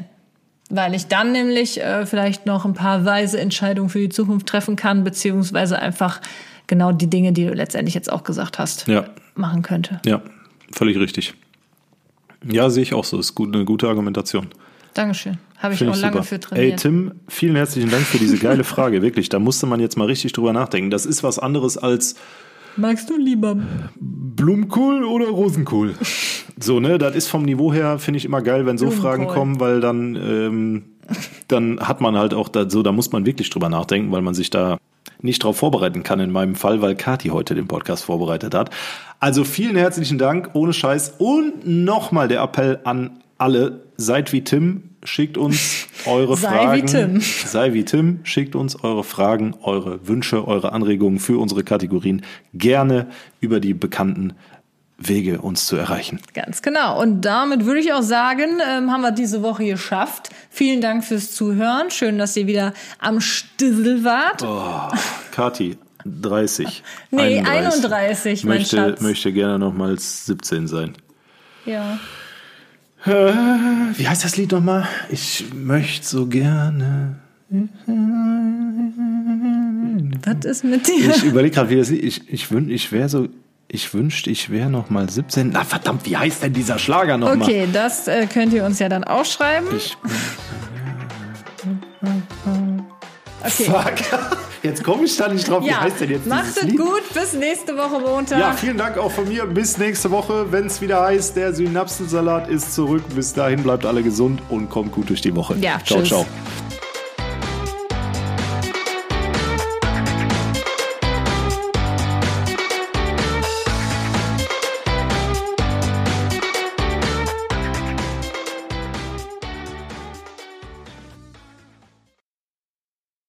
Weil ich dann nämlich äh, vielleicht noch ein paar weise Entscheidungen für die Zukunft treffen kann, beziehungsweise einfach genau die Dinge, die du letztendlich jetzt auch gesagt hast, Ja, machen könnte. ja, völlig richtig. Ja, sehe ich auch so. Ist gut, eine gute Argumentation. Dankeschön. Habe ich Finde auch ich lange super. für trainiert. Ey, Tim, vielen herzlichen Dank für diese geile Frage. Wirklich, da musste man jetzt mal richtig drüber nachdenken. Das ist was anderes als Magst du lieber? Blumenkohl oder Rosenkohl? So, ne, das ist vom Niveau her, finde ich immer geil, wenn so Blumenkohl. Fragen kommen, weil dann, ähm, dann hat man halt auch da, so, da muss man wirklich drüber nachdenken, weil man sich da nicht drauf vorbereiten kann in meinem Fall, weil Kati heute den Podcast vorbereitet hat. Also vielen herzlichen Dank, ohne Scheiß. Und nochmal der Appell an alle, seid wie Tim, schickt uns eure Sei Fragen. wie Tim. Sei wie Tim, schickt uns eure Fragen, eure Wünsche, eure Anregungen für unsere Kategorien gerne über die bekannten Wege uns zu erreichen. Ganz genau. Und damit würde ich auch sagen, ähm, haben wir diese Woche geschafft. Vielen Dank fürs Zuhören. Schön, dass ihr wieder am Stissel wart. Oh, Kati, 30. Nee, 31, mein möchte, Schatz. möchte gerne nochmals 17 sein. Ja. Wie heißt das Lied nochmal? Ich möchte so gerne. Was ist mit dir? Ich überlege gerade, wie das Lied. Ich, ich, ich wäre so. Ich wünschte, ich wäre noch mal 17. Na verdammt, wie heißt denn dieser Schlager noch mal? Okay, das äh, könnt ihr uns ja dann aufschreiben. Ich, Okay. fuck. Jetzt komme ich da nicht drauf. Wie Ja, heißt denn jetzt macht es gut. Bis nächste Woche Montag. Ja, vielen Dank auch von mir. Bis nächste Woche, wenn es wieder heißt, der Synapsensalat ist zurück. Bis dahin bleibt alle gesund und kommt gut durch die Woche. Ja, ciao, tschüss. ciao.